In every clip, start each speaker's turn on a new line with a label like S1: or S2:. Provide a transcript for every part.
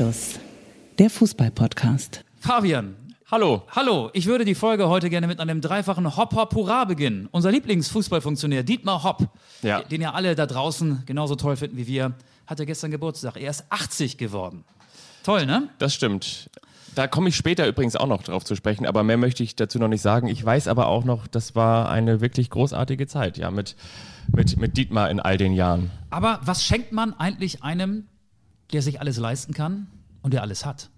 S1: Anstoß, der Fußball-Podcast.
S2: Fabian.
S3: Hallo.
S2: Hallo, ich würde die Folge heute gerne mit einem dreifachen Hop Hop Hurra beginnen. Unser Lieblingsfußballfunktionär Dietmar Hopp,
S3: Ja.
S2: den ja alle da draußen genauso toll finden wie wir, hatte gestern Geburtstag. Er ist 80 geworden. Toll, ne?
S3: Das stimmt. Da komme ich später übrigens auch noch drauf zu sprechen, aber mehr möchte ich dazu noch nicht sagen. Ich weiß aber auch noch, das war eine wirklich großartige Zeit, ja, mit, mit, mit Dietmar in all den Jahren.
S2: Aber was schenkt man eigentlich einem, der sich alles leisten kann und der alles hat?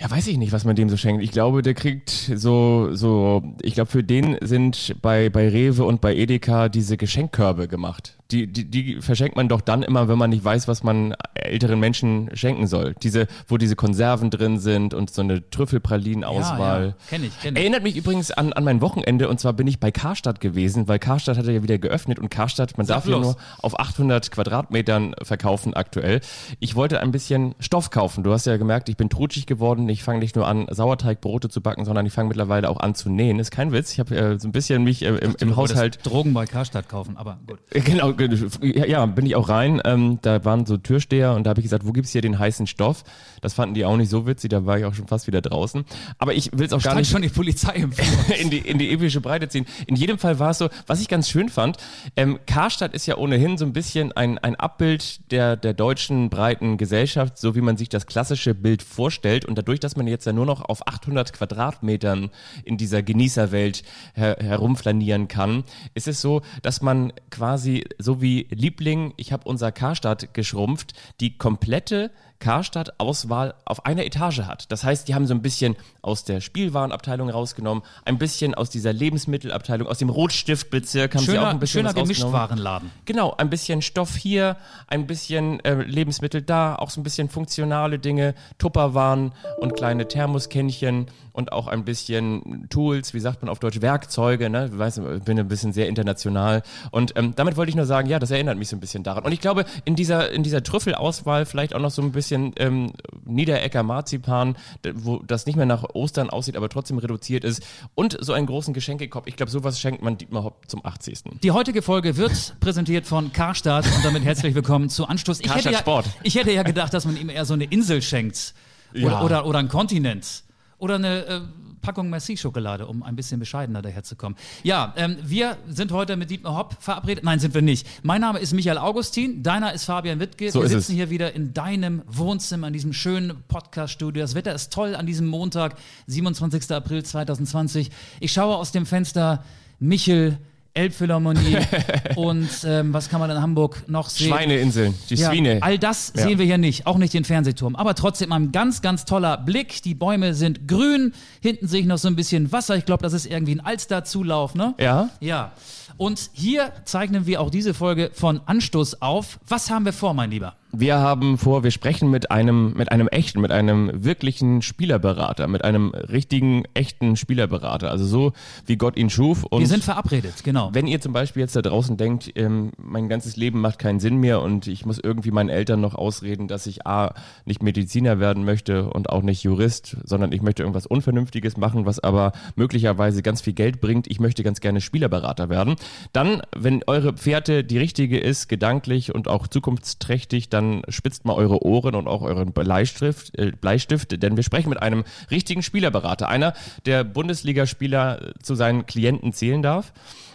S3: Ja, weiß ich nicht, was man dem so schenkt. Ich glaube, der kriegt so, so, ich glaube, für den sind bei, bei Rewe und bei Edeka diese Geschenkkörbe gemacht. Die, die, die verschenkt man doch dann immer, wenn man nicht weiß, was man älteren Menschen schenken soll. Diese, wo diese Konserven drin sind und so eine Trüffelpralinen-Auswahl.
S2: Ja, ja. Kenn ich, kenn ich.
S3: Erinnert mich übrigens an, an mein Wochenende und zwar bin ich bei Karstadt gewesen, weil Karstadt hat ja wieder geöffnet und Karstadt, man
S2: Sag
S3: darf ja nur auf 800 Quadratmetern verkaufen aktuell. Ich wollte ein bisschen Stoff kaufen. Du hast ja gemerkt, ich bin trutschig geworden. Ich fange nicht nur an, Sauerteigbrote zu backen, sondern ich fange mittlerweile auch an zu nähen. Ist kein Witz. Ich habe äh, so ein bisschen mich äh, im, im
S2: Du wolltest
S3: Haushalt
S2: Drogen bei Karstadt kaufen, aber gut.
S3: Genau, ge- ja, bin ich auch rein. Ähm, da waren so Türsteher und da habe ich gesagt, wo gibt's hier den heißen Stoff? Das fanden die auch nicht so witzig, da war ich auch schon fast wieder draußen. Aber ich will es auch gar
S2: Stand
S3: nicht
S2: schon die Polizei im
S3: in die, in die epische Breite ziehen. In jedem Fall war es so, was ich ganz schön fand, ähm, Karstadt ist ja ohnehin so ein bisschen ein, ein Abbild der, der deutschen breiten Gesellschaft, so wie man sich das klassische Bild vorstellt. Und dadurch, dass man jetzt ja nur noch auf 800 Quadratmetern in dieser Genießerwelt her, herumflanieren kann, ist es so, dass man quasi so wie Liebling, ich habe unser Karstadt geschrumpft, die komplette Karstadt-Auswahl auf einer Etage hat. Das heißt, die haben so ein bisschen aus der Spielwarenabteilung rausgenommen, ein bisschen aus dieser Lebensmittelabteilung, aus dem Rotstiftbezirk haben sie auch
S2: Schöner,
S3: ein bisschen
S2: schöner. Gemischtwarenladen.
S3: Genau, ein bisschen Stoff hier, ein bisschen äh, Lebensmittel da, auch so ein bisschen funktionale Dinge, Tupperwaren und kleine Thermoskännchen und auch ein bisschen Tools, wie sagt man auf Deutsch, Werkzeuge, ne? Du weißt, ich bin ein bisschen sehr international. Und ähm, damit wollte ich nur sagen, ja, das erinnert mich so ein bisschen daran. Und ich glaube, in dieser, in dieser Trüffelauswahl vielleicht auch noch so ein bisschen ähm, Niederecker Marzipan, wo das nicht mehr nach Ostern aussieht, aber trotzdem reduziert ist. Und so einen großen Geschenkekopf. Ich glaube, sowas schenkt man Dietmar Hopp zum 80.
S2: Die heutige Folge wird präsentiert von Karstadt und damit herzlich willkommen zu Anstoß. Ich hätte,
S3: Karstadt
S2: ja,
S3: Sport.
S2: ich hätte ja gedacht, dass man ihm eher so eine Insel schenkt. Oder,
S3: Ja.
S2: oder, oder ein Kontinent. Oder eine äh, Packung Merci-Schokolade, um ein bisschen bescheidener daherzukommen. Ja, ähm, wir sind heute mit Dietmar Hopp verabredet. Nein, sind wir nicht. Mein Name ist Michael Augustin, deiner ist Fabian Wittke.
S3: So
S2: wir sitzen
S3: es.
S2: hier wieder in deinem Wohnzimmer, in diesem schönen Podcast-Studio. Das Wetter ist toll an diesem Montag, 27. April 2020. Ich schaue aus dem Fenster Michel, Elbphilharmonie und ähm, was kann man in Hamburg noch sehen?
S3: Schweineinseln, die
S2: Ja,
S3: Swine.
S2: all das
S3: Ja.
S2: sehen wir hier nicht, auch nicht den Fernsehturm. Aber trotzdem ein ganz, ganz toller Blick. Die Bäume sind grün, hinten sehe ich noch so ein bisschen Wasser. Ich glaube, das ist irgendwie ein Alsterzulauf, ne?
S3: Ja.
S2: Ja. Und hier zeichnen wir auch diese Folge von Anstoß auf. Was haben wir vor, mein Lieber?
S3: Wir haben vor, wir sprechen mit einem, mit einem echten, mit einem wirklichen Spielerberater, mit einem richtigen, echten Spielerberater. Also so, wie Gott ihn schuf. Und
S2: Wir sind verabredet, genau.
S3: wenn ihr zum Beispiel jetzt da draußen denkt, ähm, mein ganzes Leben macht keinen Sinn mehr und ich muss irgendwie meinen Eltern noch ausreden, dass ich A, nicht Mediziner werden möchte und auch nicht Jurist, sondern ich möchte irgendwas Unvernünftiges machen, was aber möglicherweise ganz viel Geld bringt. Ich möchte ganz gerne Spielerberater werden. Dann, wenn eure Pferde die richtige ist, gedanklich und auch zukunftsträchtig, dann spitzt mal eure Ohren und auch euren Bleistift, äh, Bleistift, denn wir sprechen mit einem richtigen Spielerberater, einer, der Bundesligaspieler zu seinen Klienten zählen darf.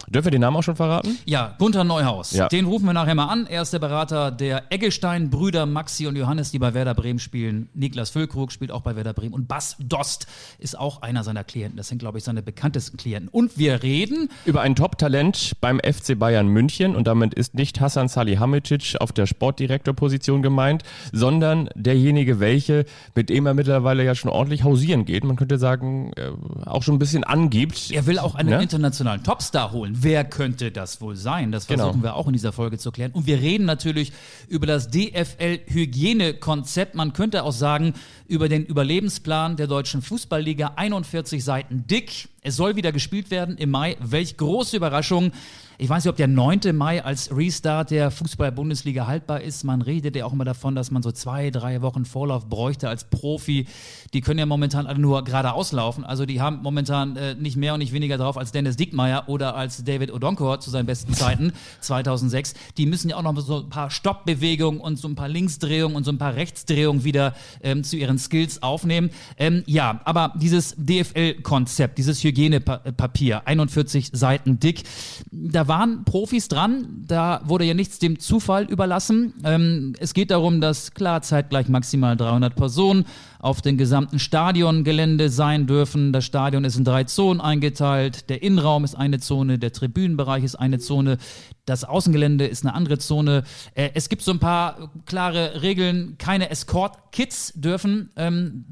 S3: Dürfen wir den Namen auch schon verraten?
S2: Ja, Gunther Neuhaus.
S3: Ja.
S2: Den rufen wir nachher mal an. Er ist der Berater der Eggestein-Brüder Maxi und Johannes, die bei Werder Bremen spielen. Niklas Füllkrug spielt auch bei Werder Bremen. Und Bas Dost ist auch einer seiner Klienten. Das sind, glaube ich, seine bekanntesten Klienten. Und wir reden
S3: Über ein Top-Talent beim FC Bayern München und damit ist nicht Hassan Salihamidzic auf der Sportdirektorposition gemeint, sondern derjenige, welche, mit dem er mittlerweile ja schon ordentlich hausieren geht. Man könnte sagen, äh, auch schon ein bisschen angibt.
S2: Er will auch einen
S3: Ne?
S2: internationalen Topstar holen. Wer könnte das wohl sein? Das versuchen
S3: Genau.
S2: wir auch in dieser Folge zu klären. Und wir reden natürlich über das DFL-Hygienekonzept. Man könnte auch sagen, über den Überlebensplan der deutschen Fußballliga. 41 Seiten dick. Es soll wieder gespielt werden im Mai. Welch große Überraschung. Ich weiß nicht, ob der 9. Mai als Restart der Fußball-Bundesliga haltbar ist. Man redet ja auch immer davon, dass man so zwei, drei Wochen Vorlauf bräuchte als Profi. Die können ja momentan alle nur geradeaus laufen. Also die haben momentan äh, nicht mehr und nicht weniger drauf als Dennis Dickmeyer oder als David Odonkor zu seinen besten Zeiten 2006. Die müssen ja auch noch so ein paar Stoppbewegungen und so ein paar Linksdrehungen und so ein paar Rechtsdrehungen wieder ähm, zu ihren Skills aufnehmen. Ähm, ja, aber dieses DFL-Konzept, dieses Hygienepapier, 41 Seiten dick, da waren Profis dran, da wurde ja nichts dem Zufall überlassen. Ähm, es geht darum, dass klar zeitgleich maximal 300 Personen auf dem gesamten Stadiongelände sein dürfen. Das Stadion ist in drei Zonen eingeteilt. Der Innenraum ist eine Zone, der Tribünenbereich ist eine Zone, das Außengelände ist eine andere Zone. Äh, es gibt so ein paar klare Regeln. Keine Escort-Kids dürfen ähm,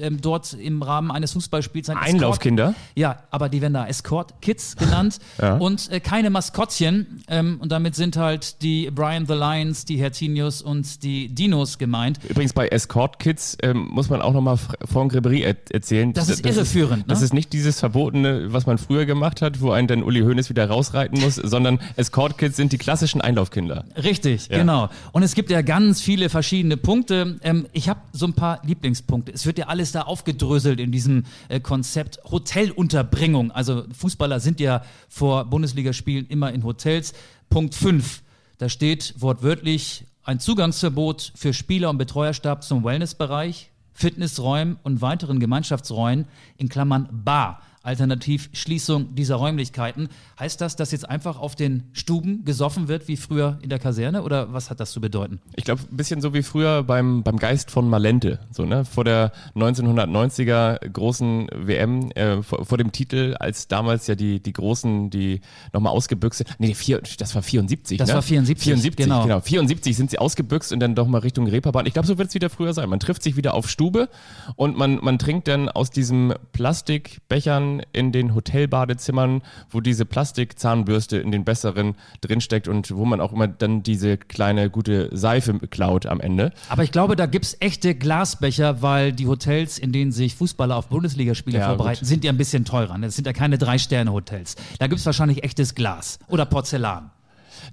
S2: ähm, dort im Rahmen eines Fußballspiels ein
S3: Einlaufkinder?
S2: Escort, ja, aber die werden da Escort-Kids genannt ja. und äh, keine Maskottchen. Ähm, und damit sind halt die Brian the Lions, die Hertinius und die Dinos gemeint.
S3: Übrigens bei Escort-Kids ähm, muss man auch nochmal Franck Ribéry er erzählen.
S2: Das, das ist irreführend.
S3: Ist, ne? Das ist nicht dieses Verbotene, was man früher gemacht hat, wo einen dann Uli Hoeneß wieder rausreiten muss, sondern Escort-Kids sind die klassischen Einlaufkinder.
S2: Richtig, ja. genau. Und es gibt ja ganz viele verschiedene Punkte. Ähm, ich habe so ein paar Lieblingspunkte. Es wird ja alles alles da aufgedröselt in diesem äh, Konzept Hotelunterbringung. Also Fußballer sind ja vor Bundesligaspielen immer in Hotels. Punkt 5. Da steht wortwörtlich ein Zugangsverbot für Spieler und Betreuerstab zum Wellnessbereich, Fitnessräumen und weiteren Gemeinschaftsräumen in Klammern Bar alternativ Schließung dieser Räumlichkeiten. Heißt das, dass jetzt einfach auf den Stuben gesoffen wird wie früher in der Kaserne oder was hat das zu bedeuten?
S3: Ich glaube, ein bisschen so wie früher beim, beim Geist von Malente, so, ne? Vor der 1990er großen WM, äh, vor, vor, dem Titel, als damals ja die, die Großen, die nochmal ausgebüxt sind. Nee, vier, das war 74.
S2: Das
S3: ne?
S2: war 74.
S3: 74, genau. genau. 74 sind sie ausgebüxt und dann doch mal Richtung Reeperbahn. Ich glaube, so wird es wieder früher sein. Man trifft sich wieder auf Stube und man, man trinkt dann aus diesem Plastikbechern in den Hotelbadezimmern, wo diese Plastikzahnbürste in den besseren drinsteckt und wo man auch immer dann diese kleine gute Seife klaut am Ende.
S2: Aber ich glaube, da gibt es echte Glasbecher, weil die Hotels, in denen sich Fußballer auf Bundesligaspiele ja, vorbereiten, gut. sind ja ein bisschen teurer. Das sind ja keine Drei-Sterne-Hotels. Da gibt es wahrscheinlich echtes Glas oder Porzellan.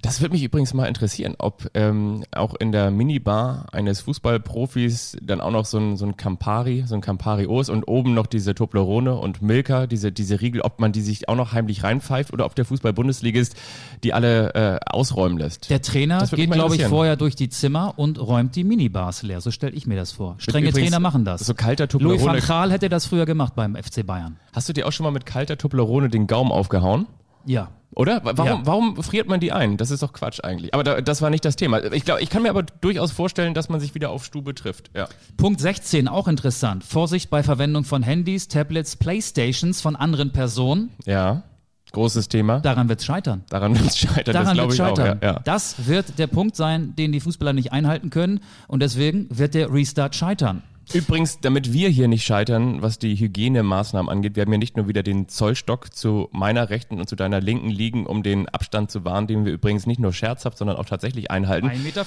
S3: Das würde mich übrigens mal interessieren, ob ähm, auch in der Minibar eines Fußballprofis dann auch noch so ein, so ein Campari, so ein Campari Os und oben noch diese Toblerone und Milka, diese, diese Riegel, ob man die sich auch noch heimlich reinpfeift oder ob der Fußball-Bundesligist die alle äh, ausräumen lässt.
S2: Der Trainer geht, glaube ich, vorher durch die Zimmer und räumt die Minibars leer. So stelle ich mir das vor. Strenge übrigens, Trainer machen das.
S3: So kalter Toblerone.
S2: Louis van Gaal hätte das früher gemacht beim FC Bayern.
S3: Hast du dir auch schon mal mit kalter Toblerone den Gaumen aufgehauen?
S2: Ja.
S3: Oder? Warum, ja. warum friert man die ein? Das ist doch Quatsch eigentlich. Aber da, das war nicht das Thema. Ich glaube, ich kann mir aber durchaus vorstellen, dass man sich wieder auf Stube trifft. Ja.
S2: Punkt 16, auch interessant. Vorsicht bei Verwendung von Handys, Tablets, Playstations von anderen Personen.
S3: Ja. Großes Thema.
S2: Daran wird es scheitern.
S3: Daran wird es scheitern.
S2: Daran
S3: das
S2: wird scheitern.
S3: Auch, ja, ja.
S2: Das wird der Punkt sein, den die Fußballer nicht einhalten können. Und deswegen wird der Restart scheitern.
S3: Übrigens, damit wir hier nicht scheitern, was die Hygienemaßnahmen angeht, wir haben ja nicht nur wieder den Zollstock zu meiner rechten und zu deiner linken liegen, um den Abstand zu wahren, den wir übrigens nicht nur scherzhaft, sondern auch tatsächlich einhalten.
S2: 1,50 Meter.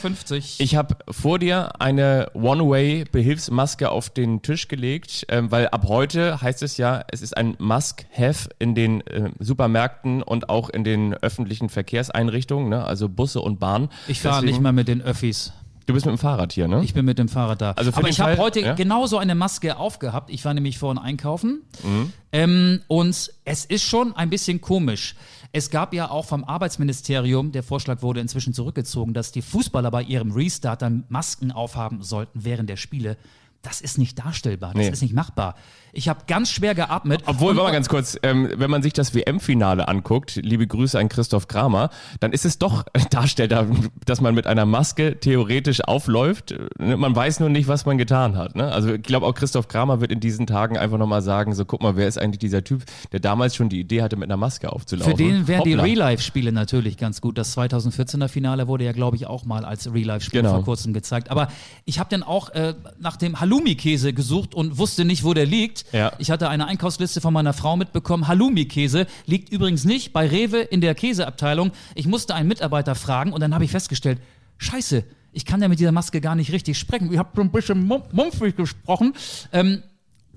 S3: Ich habe vor dir eine One-Way-Behilfsmaske auf den Tisch gelegt, äh, weil ab heute heißt es ja, es ist ein Must-Have in den äh, Supermärkten und auch in den öffentlichen Verkehrseinrichtungen, ne? also Busse und Bahn.
S2: Ich fahre nicht mal mit den Öffis.
S3: Du bist mit dem Fahrrad hier, ne?
S2: Ich bin mit dem Fahrrad da. Also Aber ich habe heute ja? genauso eine Maske aufgehabt. Ich war nämlich vorhin einkaufen. Mhm. Ähm, und es ist schon ein bisschen komisch. Es gab ja auch vom Arbeitsministerium, der Vorschlag wurde inzwischen zurückgezogen, dass die Fußballer bei ihrem Restart dann Masken aufhaben sollten während der Spiele. Das ist nicht darstellbar, das nee. ist nicht machbar. Ich habe ganz schwer geatmet.
S3: Obwohl, warte mal ganz kurz, ähm, wenn man sich das WM-Finale anguckt, liebe Grüße an Christoph Kramer, dann ist es doch darstellbar, dass man mit einer Maske theoretisch aufläuft. Man weiß nur nicht, was man getan hat. Ne? Also ich glaube auch Christoph Kramer wird in diesen Tagen einfach nochmal sagen, so guck mal, wer ist eigentlich dieser Typ, der damals schon die Idee hatte, mit einer Maske aufzulaufen.
S2: Für den wären die Real-Life-Spiele natürlich ganz gut. Das 2014er Finale wurde ja, glaube ich, auch mal als Real-Life-Spiel genau. vor kurzem gezeigt. Aber ich habe dann auch äh, nach dem Halloumi-Käse gesucht und wusste nicht, wo der liegt. Ja. Ich hatte eine Einkaufsliste von meiner Frau mitbekommen. Halloumi-Käse liegt übrigens nicht bei Rewe in der Käseabteilung. Ich musste einen Mitarbeiter fragen und dann habe ich festgestellt, scheiße, ich kann ja mit dieser Maske gar nicht richtig sprechen. Ich habe so ein bisschen mumpfig gesprochen. Ähm,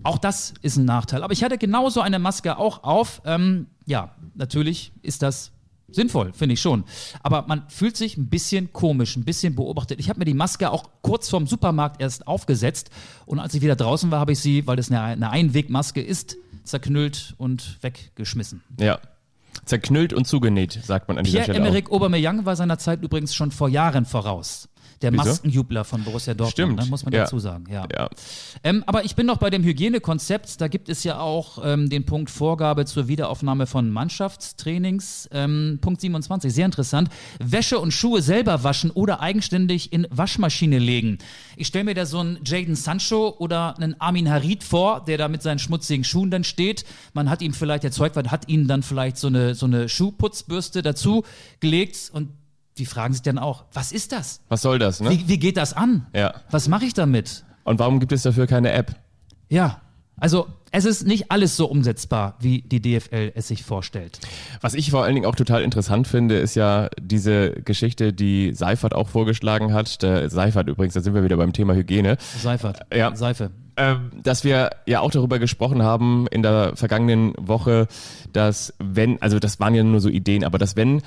S2: auch das ist ein Nachteil. Aber ich hatte genauso eine Maske auch auf. Ähm, ja, natürlich ist das Sinnvoll, finde ich schon. Aber man fühlt sich ein bisschen komisch, ein bisschen beobachtet. Ich habe mir die Maske auch kurz vorm Supermarkt erst aufgesetzt und als ich wieder draußen war, habe ich sie, weil das eine, Einwegmaske ist, zerknüllt und weggeschmissen.
S3: Ja. Zerknüllt und zugenäht, sagt man an dieser Stelle.
S2: Pierre-Emerick Aubameyang war seiner Zeit übrigens schon vor Jahren voraus. Der
S3: Wieso?
S2: Maskenjubler von Borussia Dortmund,
S3: Stimmt.
S2: ne, muss man
S3: Ja.
S2: dazu sagen. Ja.
S3: Ja.
S2: Ähm, aber ich bin noch bei dem Hygienekonzept. Da gibt es ja auch ähm, den Punkt Vorgabe zur Wiederaufnahme von Mannschaftstrainings. Ähm, Punkt 27, sehr interessant. Wäsche und Schuhe selber waschen oder eigenständig in Waschmaschine legen. Ich stelle mir da so einen Jaden Sancho oder einen Armin Harid vor, der da mit seinen schmutzigen Schuhen dann steht. Man hat ihm vielleicht, der Zeugwart hat ihnen dann vielleicht so eine, so eine Schuhputzbürste dazu gelegt und die fragen sich dann auch, was ist das?
S3: Was soll das, ne?
S2: Wie, wie geht das an?
S3: Ja.
S2: Was mache ich damit?
S3: Und warum gibt es dafür keine App?
S2: Ja, also es ist nicht alles so umsetzbar, wie die DFL es sich vorstellt.
S3: Was ich vor allen Dingen auch total interessant finde, ist ja diese Geschichte, die Seifert auch vorgeschlagen hat. Der Seifert übrigens, da sind wir wieder beim Thema Hygiene.
S2: Seifert.
S3: Ja.
S2: Seife.
S3: ähm, dass wir ja auch darüber gesprochen haben in der vergangenen Woche, dass wenn, also das waren ja nur so Ideen, aber dass wenn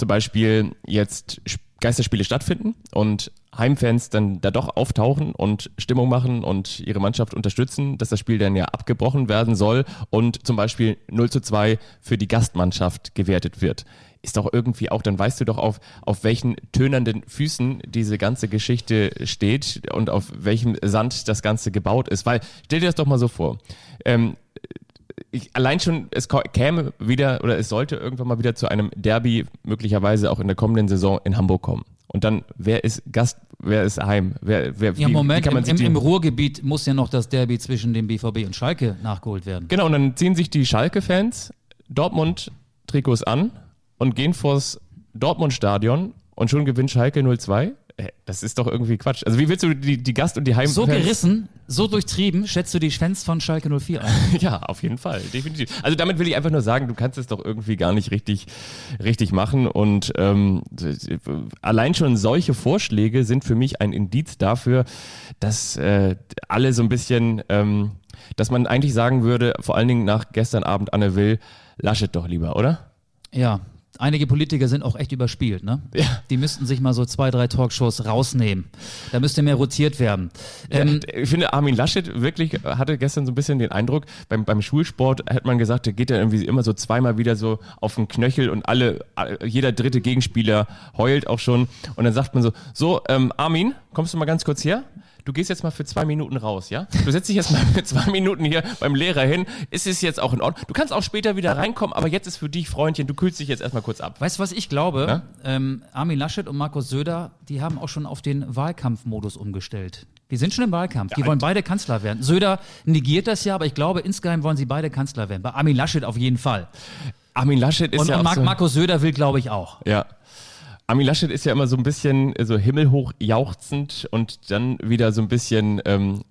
S3: zum Beispiel jetzt Sp- Geisterspiele stattfinden und Heimfans dann da doch auftauchen und Stimmung machen und ihre Mannschaft unterstützen, dass das Spiel dann ja abgebrochen werden soll und zum Beispiel 0 zu 2 für die Gastmannschaft gewertet wird. Ist doch irgendwie auch, dann weißt du doch auf, auf welchen tönernden Füßen diese ganze Geschichte steht und auf welchem Sand das Ganze gebaut ist. Weil, stell dir das doch mal so vor. Ähm, ich, allein schon, es käme wieder oder es sollte irgendwann mal wieder zu einem Derby, möglicherweise auch in der kommenden Saison in Hamburg kommen. Und dann, wer ist Gast, wer ist Heim? Wer, wer,
S2: Ja,
S3: wie,
S2: Moment,
S3: wie kann man
S2: im, im, im Ruhrgebiet muss ja noch das Derby zwischen dem BVB und Schalke nachgeholt werden.
S3: Genau, und dann ziehen sich die Schalke-Fans Dortmund-Trikots an und gehen vors Dortmund-Stadion und schon gewinnt Schalke 0-2. Das ist doch irgendwie Quatsch. Also wie willst du die, die Gast- und die Heim...
S2: So gerissen, so durchtrieben, schätzt du die Fans von Schalke 04 ein?
S3: Ja, auf jeden Fall, definitiv. Also damit will ich einfach nur sagen, du kannst es doch irgendwie gar nicht richtig, richtig machen. Und ähm, allein schon solche Vorschläge sind für mich ein Indiz dafür, dass äh, alle so ein bisschen, ähm, dass man eigentlich sagen würde, vor allen Dingen nach gestern Abend Anne Will, Laschet doch lieber, oder?
S2: Ja, einige Politiker sind auch echt überspielt, ne?
S3: Ja.
S2: Die müssten sich mal so zwei, drei Talkshows rausnehmen. Da müsste mehr rotiert werden. Ähm,
S3: ich finde, Armin Laschet wirklich hatte gestern so ein bisschen den Eindruck, beim, beim Schulsport hat man gesagt, der geht ja irgendwie immer so zweimal wieder so auf den Knöchel und alle, jeder dritte Gegenspieler heult auch schon. Und dann sagt man so, so, ähm, Armin, kommst du mal ganz kurz her? Du gehst jetzt mal für zwei Minuten raus, ja? Du setzt dich jetzt mal für zwei Minuten hier beim Lehrer hin. Ist es jetzt auch in Ordnung? Du kannst auch später wieder reinkommen, aber jetzt ist für dich, Freundchen, du kühlst dich jetzt erstmal kurz ab.
S2: Weißt du, was ich glaube? Ähm, Armin Laschet und Markus Söder, die haben auch schon auf den Wahlkampfmodus umgestellt. Die sind schon im Wahlkampf. Die wollen beide Kanzler werden. Söder negiert das ja, aber ich glaube, insgeheim wollen sie beide Kanzler werden. Bei Armin Laschet auf jeden Fall.
S3: Armin Laschet ist
S2: Und,
S3: ja
S2: und Mark,
S3: so
S2: Markus Söder will, glaube ich, auch.
S3: Ja. Armin Laschet ist ja immer so ein bisschen äh, so himmelhoch jauchzend und dann wieder so ein bisschen ähm,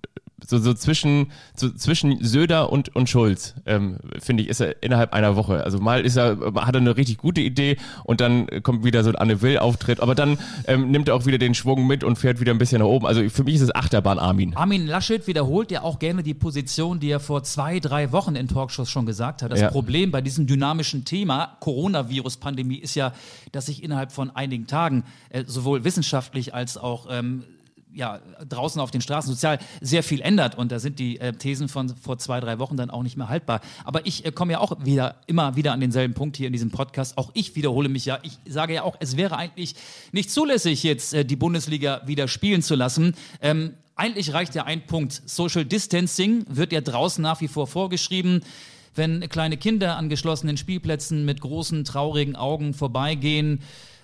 S3: so, so zwischen, so zwischen Söder und, und Schulz, ähm, finde ich, ist er innerhalb einer Woche. Also mal ist er, hat er eine richtig gute Idee und dann kommt wieder so ein Anne Will-Auftritt, aber dann ähm, nimmt er auch wieder den Schwung mit und fährt wieder ein bisschen nach oben. Also für mich ist es Achterbahn Armin.
S2: Armin Laschet wiederholt ja auch gerne die Position, die er vor zwei, drei Wochen in Talkshows schon gesagt hat. Das
S3: Ja.
S2: Problem bei diesem dynamischen Thema Coronavirus-Pandemie ist ja, dass sich innerhalb von einigen Tagen äh, sowohl wissenschaftlich als auch ähm, ja, draußen auf den Straßen sozial sehr viel ändert und da sind die äh, Thesen von vor zwei, drei Wochen dann auch nicht mehr haltbar. Aber ich äh, komme ja auch wieder, immer wieder an denselben Punkt hier in diesem Podcast. Auch ich wiederhole mich ja. Ich sage ja auch, es wäre eigentlich nicht zulässig, jetzt äh, die Bundesliga wieder spielen zu lassen. Ähm, eigentlich reicht ja ein Punkt. Social Distancing wird ja draußen nach wie vor vorgeschrieben. Wenn kleine Kinder an geschlossenen Spielplätzen mit großen, traurigen Augen vorbeigehen,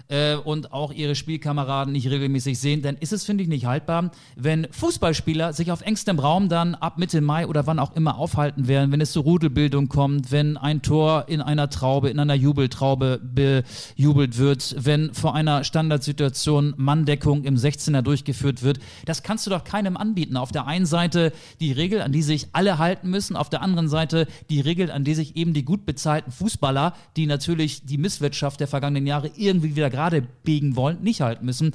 S2: äh, und auch ihre Spielkameraden nicht regelmäßig sehen, dann ist es, finde ich, nicht haltbar, wenn Fußballspieler sich auf engstem Raum dann ab Mitte Mai oder wann auch immer aufhalten werden, wenn es zur Rudelbildung kommt, wenn ein Tor in einer Traube, in einer Jubeltraube bejubelt wird, wenn vor einer Standardsituation Manndeckung im 16er durchgeführt wird. Das kannst du doch keinem anbieten. Auf der einen Seite die Regel, an die sich alle halten müssen, auf der anderen Seite die Regel, an die sich eben die gut bezahlten Fußballer, die natürlich die Misswirtschaft der vergangenen Jahre irgendwie wieder gerade biegen wollen, nicht halten müssen.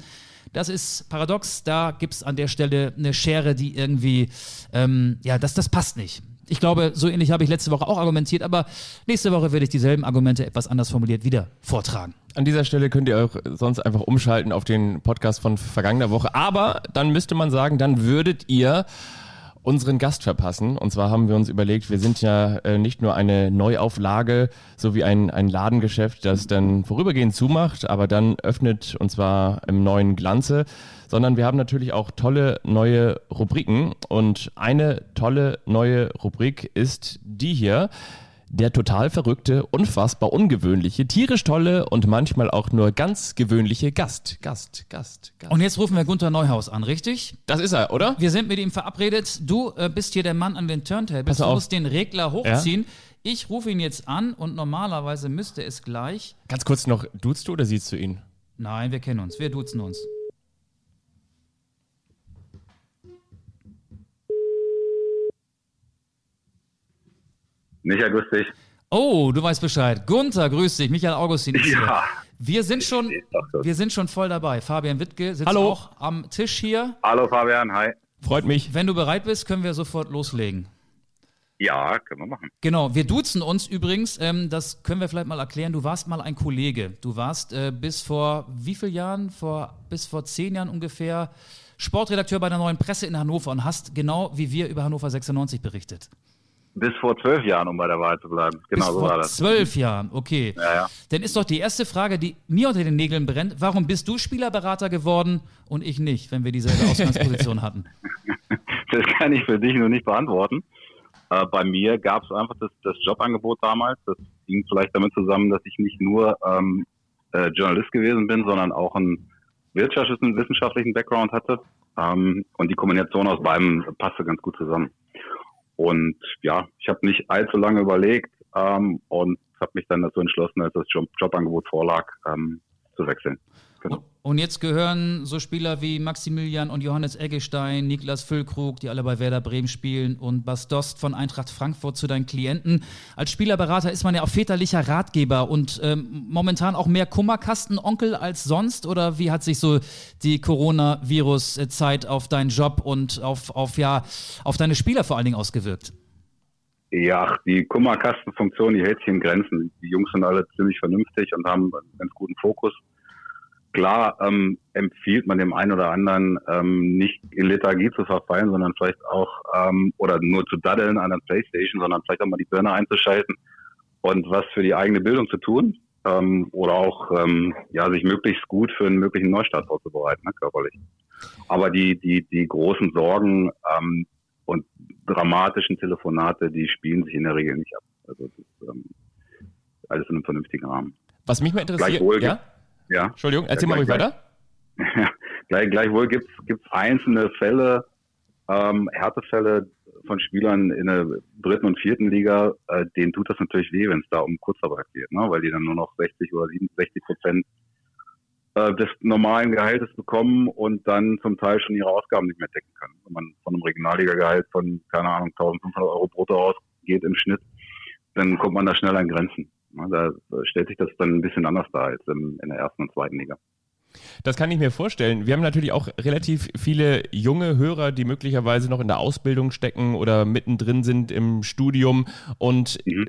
S2: Das ist paradox. Da gibt es an der Stelle eine Schere, die irgendwie, ähm, ja, das, das passt nicht. Ich glaube, so ähnlich habe ich letzte Woche auch argumentiert, aber nächste Woche werde ich dieselben Argumente etwas anders formuliert wieder vortragen.
S3: An dieser Stelle könnt ihr auch sonst einfach umschalten auf den Podcast von vergangener Woche. Aber dann müsste man sagen, dann würdet ihr unseren Gast verpassen. Und zwar haben wir uns überlegt, wir sind ja äh, nicht nur eine Neuauflage, so wie ein, ein Ladengeschäft, das dann vorübergehend zumacht, aber dann öffnet und zwar im neuen Glanze, sondern wir haben natürlich auch tolle neue Rubriken. Und eine tolle neue Rubrik ist die hier. Der total verrückte, unfassbar ungewöhnliche, tierisch tolle und manchmal auch nur ganz gewöhnliche Gast. Gast, Gast, Gast.
S2: Und jetzt rufen wir Gunther Neuhaus an, richtig?
S3: Das ist er, oder?
S2: Wir sind mit ihm verabredet. Du äh, bist hier der Mann an den Turntables. Du musst den Regler hochziehen. Ich rufe ihn jetzt an und normalerweise müsste es gleich.
S3: Ganz kurz noch, duzt du oder siehst du ihn?
S2: Nein, wir kennen uns. Wir duzen uns.
S4: Micha, grüß dich.
S2: Oh, du weißt Bescheid. Gunther, grüß dich. Michael Augustin ist hier.
S4: Ja.
S2: Wir sind schon, wir sind schon voll dabei. Fabian Wittke sitzt
S3: Hallo.
S2: auch am Tisch hier.
S4: Hallo Fabian, hi.
S3: Freut mich.
S2: Wenn du bereit bist, können wir sofort loslegen.
S4: Ja, können wir machen.
S2: Genau, wir duzen uns übrigens, ähm, das können wir vielleicht mal erklären. Du warst mal ein Kollege. Du warst äh, bis vor wie vielen Jahren? Vor, bis vor zehn Jahren ungefähr Sportredakteur bei der neuen Presse in Hannover und hast genau wie wir über Hannover 96 berichtet.
S4: Bis vor zwölf Jahren, um bei der Wahl zu bleiben. Genau
S2: bis
S4: so war das.
S2: zwölf Jahren, okay.
S4: Ja, ja.
S2: Dann ist doch die erste Frage, die mir unter den Nägeln brennt, warum bist du Spielerberater geworden und ich nicht, wenn wir dieselbe Ausgangsposition hatten?
S4: Das kann ich für dich nur nicht beantworten. Äh, bei mir gab es einfach das, das Jobangebot damals. Das ging vielleicht damit zusammen, dass ich nicht nur ähm, äh, Journalist gewesen bin, sondern auch einen wirtschaftlichen, wissenschaftlichen Background hatte. Ähm, und die Kombination aus beidem passte ganz gut zusammen. Und ja, ich habe nicht allzu lange überlegt ähm, und habe mich dann dazu entschlossen, als das Job Jobangebot vorlag, ähm, zu wechseln. Genau.
S2: Und jetzt gehören so Spieler wie Maximilian und Johannes Eggestein, Niklas Füllkrug, die alle bei Werder Bremen spielen, und Bas Dost von Eintracht Frankfurt zu deinen Klienten. Als Spielerberater ist man ja auch väterlicher Ratgeber und ähm, momentan auch mehr Kummerkastenonkel als sonst. Oder wie hat sich so die Coronavirus-Zeit auf deinen Job und auf, auf, ja, auf deine Spieler vor allen Dingen ausgewirkt?
S4: Ja, die Kummerkastenfunktion, die hält sich in Grenzen. Die Jungs sind alle ziemlich vernünftig und haben einen ganz guten Fokus. Klar ähm, empfiehlt man dem einen oder anderen ähm, nicht in Lethargie zu verfallen, sondern vielleicht auch ähm, oder nur zu daddeln an der Playstation, sondern vielleicht auch mal die Birne einzuschalten und was für die eigene Bildung zu tun ähm, oder auch ähm, ja sich möglichst gut für einen möglichen Neustart vorzubereiten, ne, körperlich. Aber die die die großen Sorgen ähm, und dramatischen Telefonate, die spielen sich in der Regel nicht ab. Also das ist ähm, alles in einem vernünftigen Rahmen.
S3: Was mich mal interessiert. Ja?
S4: Ja,
S3: Entschuldigung, erzähl
S4: Ja,
S3: mal ruhig
S4: gleich,
S3: weiter.
S4: gleich, gleichwohl gibt es einzelne Fälle, ähm, Härtefälle von Spielern in der dritten und vierten Liga, äh, denen tut das natürlich weh, wenn es da um Kurzarbeit geht, ne? weil die dann nur noch 60 oder 67 Prozent äh, des normalen Gehaltes bekommen und dann zum Teil schon ihre Ausgaben nicht mehr decken können. Wenn man von einem Regionalliga-Gehalt von, keine Ahnung, 1500 Euro brutto ausgeht im Schnitt, dann kommt man da schnell an Grenzen. Ne? Da stellt sich das dann ein bisschen anders dar als in der ersten und zweiten Liga.
S3: Das kann ich mir vorstellen. Wir haben natürlich auch relativ viele junge Hörer, die möglicherweise noch in der Ausbildung stecken oder mittendrin sind im Studium und
S4: Mhm.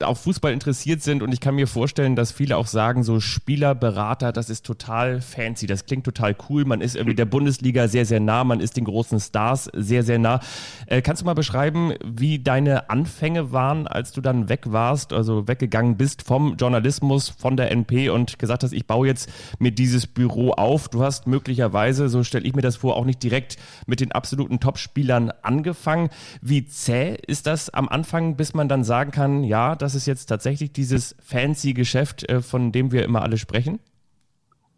S3: äh, auf Fußball interessiert sind. Und ich kann mir vorstellen, dass viele auch sagen, so Spielerberater, das ist total fancy, das klingt total cool. Man ist irgendwie der Bundesliga sehr, sehr nah, man ist den großen Stars sehr, sehr nah. Äh, kannst du mal beschreiben, wie deine Anfänge waren, als du dann weg warst, also weggegangen bist vom Journalismus, von der NP und gesagt hast, ich baue jetzt mir dieses Büro auf. Du hast möglicherweise, so stelle ich mir das vor, auch nicht direkt mit den absoluten Top-Spielern angefangen. Wie zäh ist das am Anfang, bis man dann sagen kann, ja, das ist jetzt tatsächlich dieses fancy Geschäft, äh, von dem wir immer alle sprechen?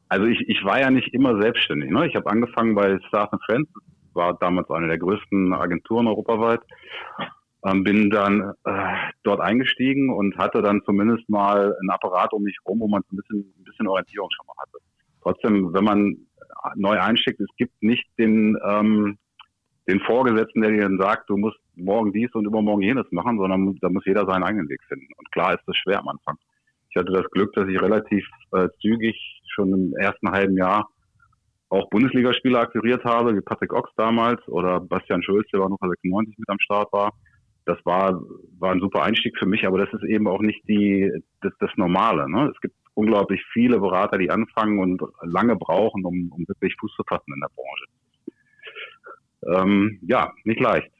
S4: Also ich, ich war ja nicht immer selbstständig. Ne? Ich habe angefangen bei Stars and Friends, war damals eine der größten Agenturen europaweit. Ähm, bin dann äh, dort eingestiegen und hatte dann zumindest mal einen Apparat um mich rum, wo man ein bisschen, ein bisschen Orientierung schon mal hatte. Trotzdem, wenn man neu einsteckt, es gibt nicht den, ähm, den Vorgesetzten, der dir dann sagt, du musst morgen dies und übermorgen jenes machen, sondern da muss jeder seinen eigenen Weg finden. Und klar ist das schwer am Anfang. Ich hatte das Glück, dass ich relativ äh, zügig schon im ersten halben Jahr auch Bundesligaspieler akquiriert habe, wie Patrick Ochs damals oder Bastian Schulz, der war noch 96 mit am Start war. das war, war ein super Einstieg für mich, aber das ist eben auch nicht die, das, das Normale. Ne? Es gibt unglaublich viele Berater, die anfangen und lange brauchen, um, um wirklich Fuß zu fassen in der Branche. Ähm, ja, nicht leicht.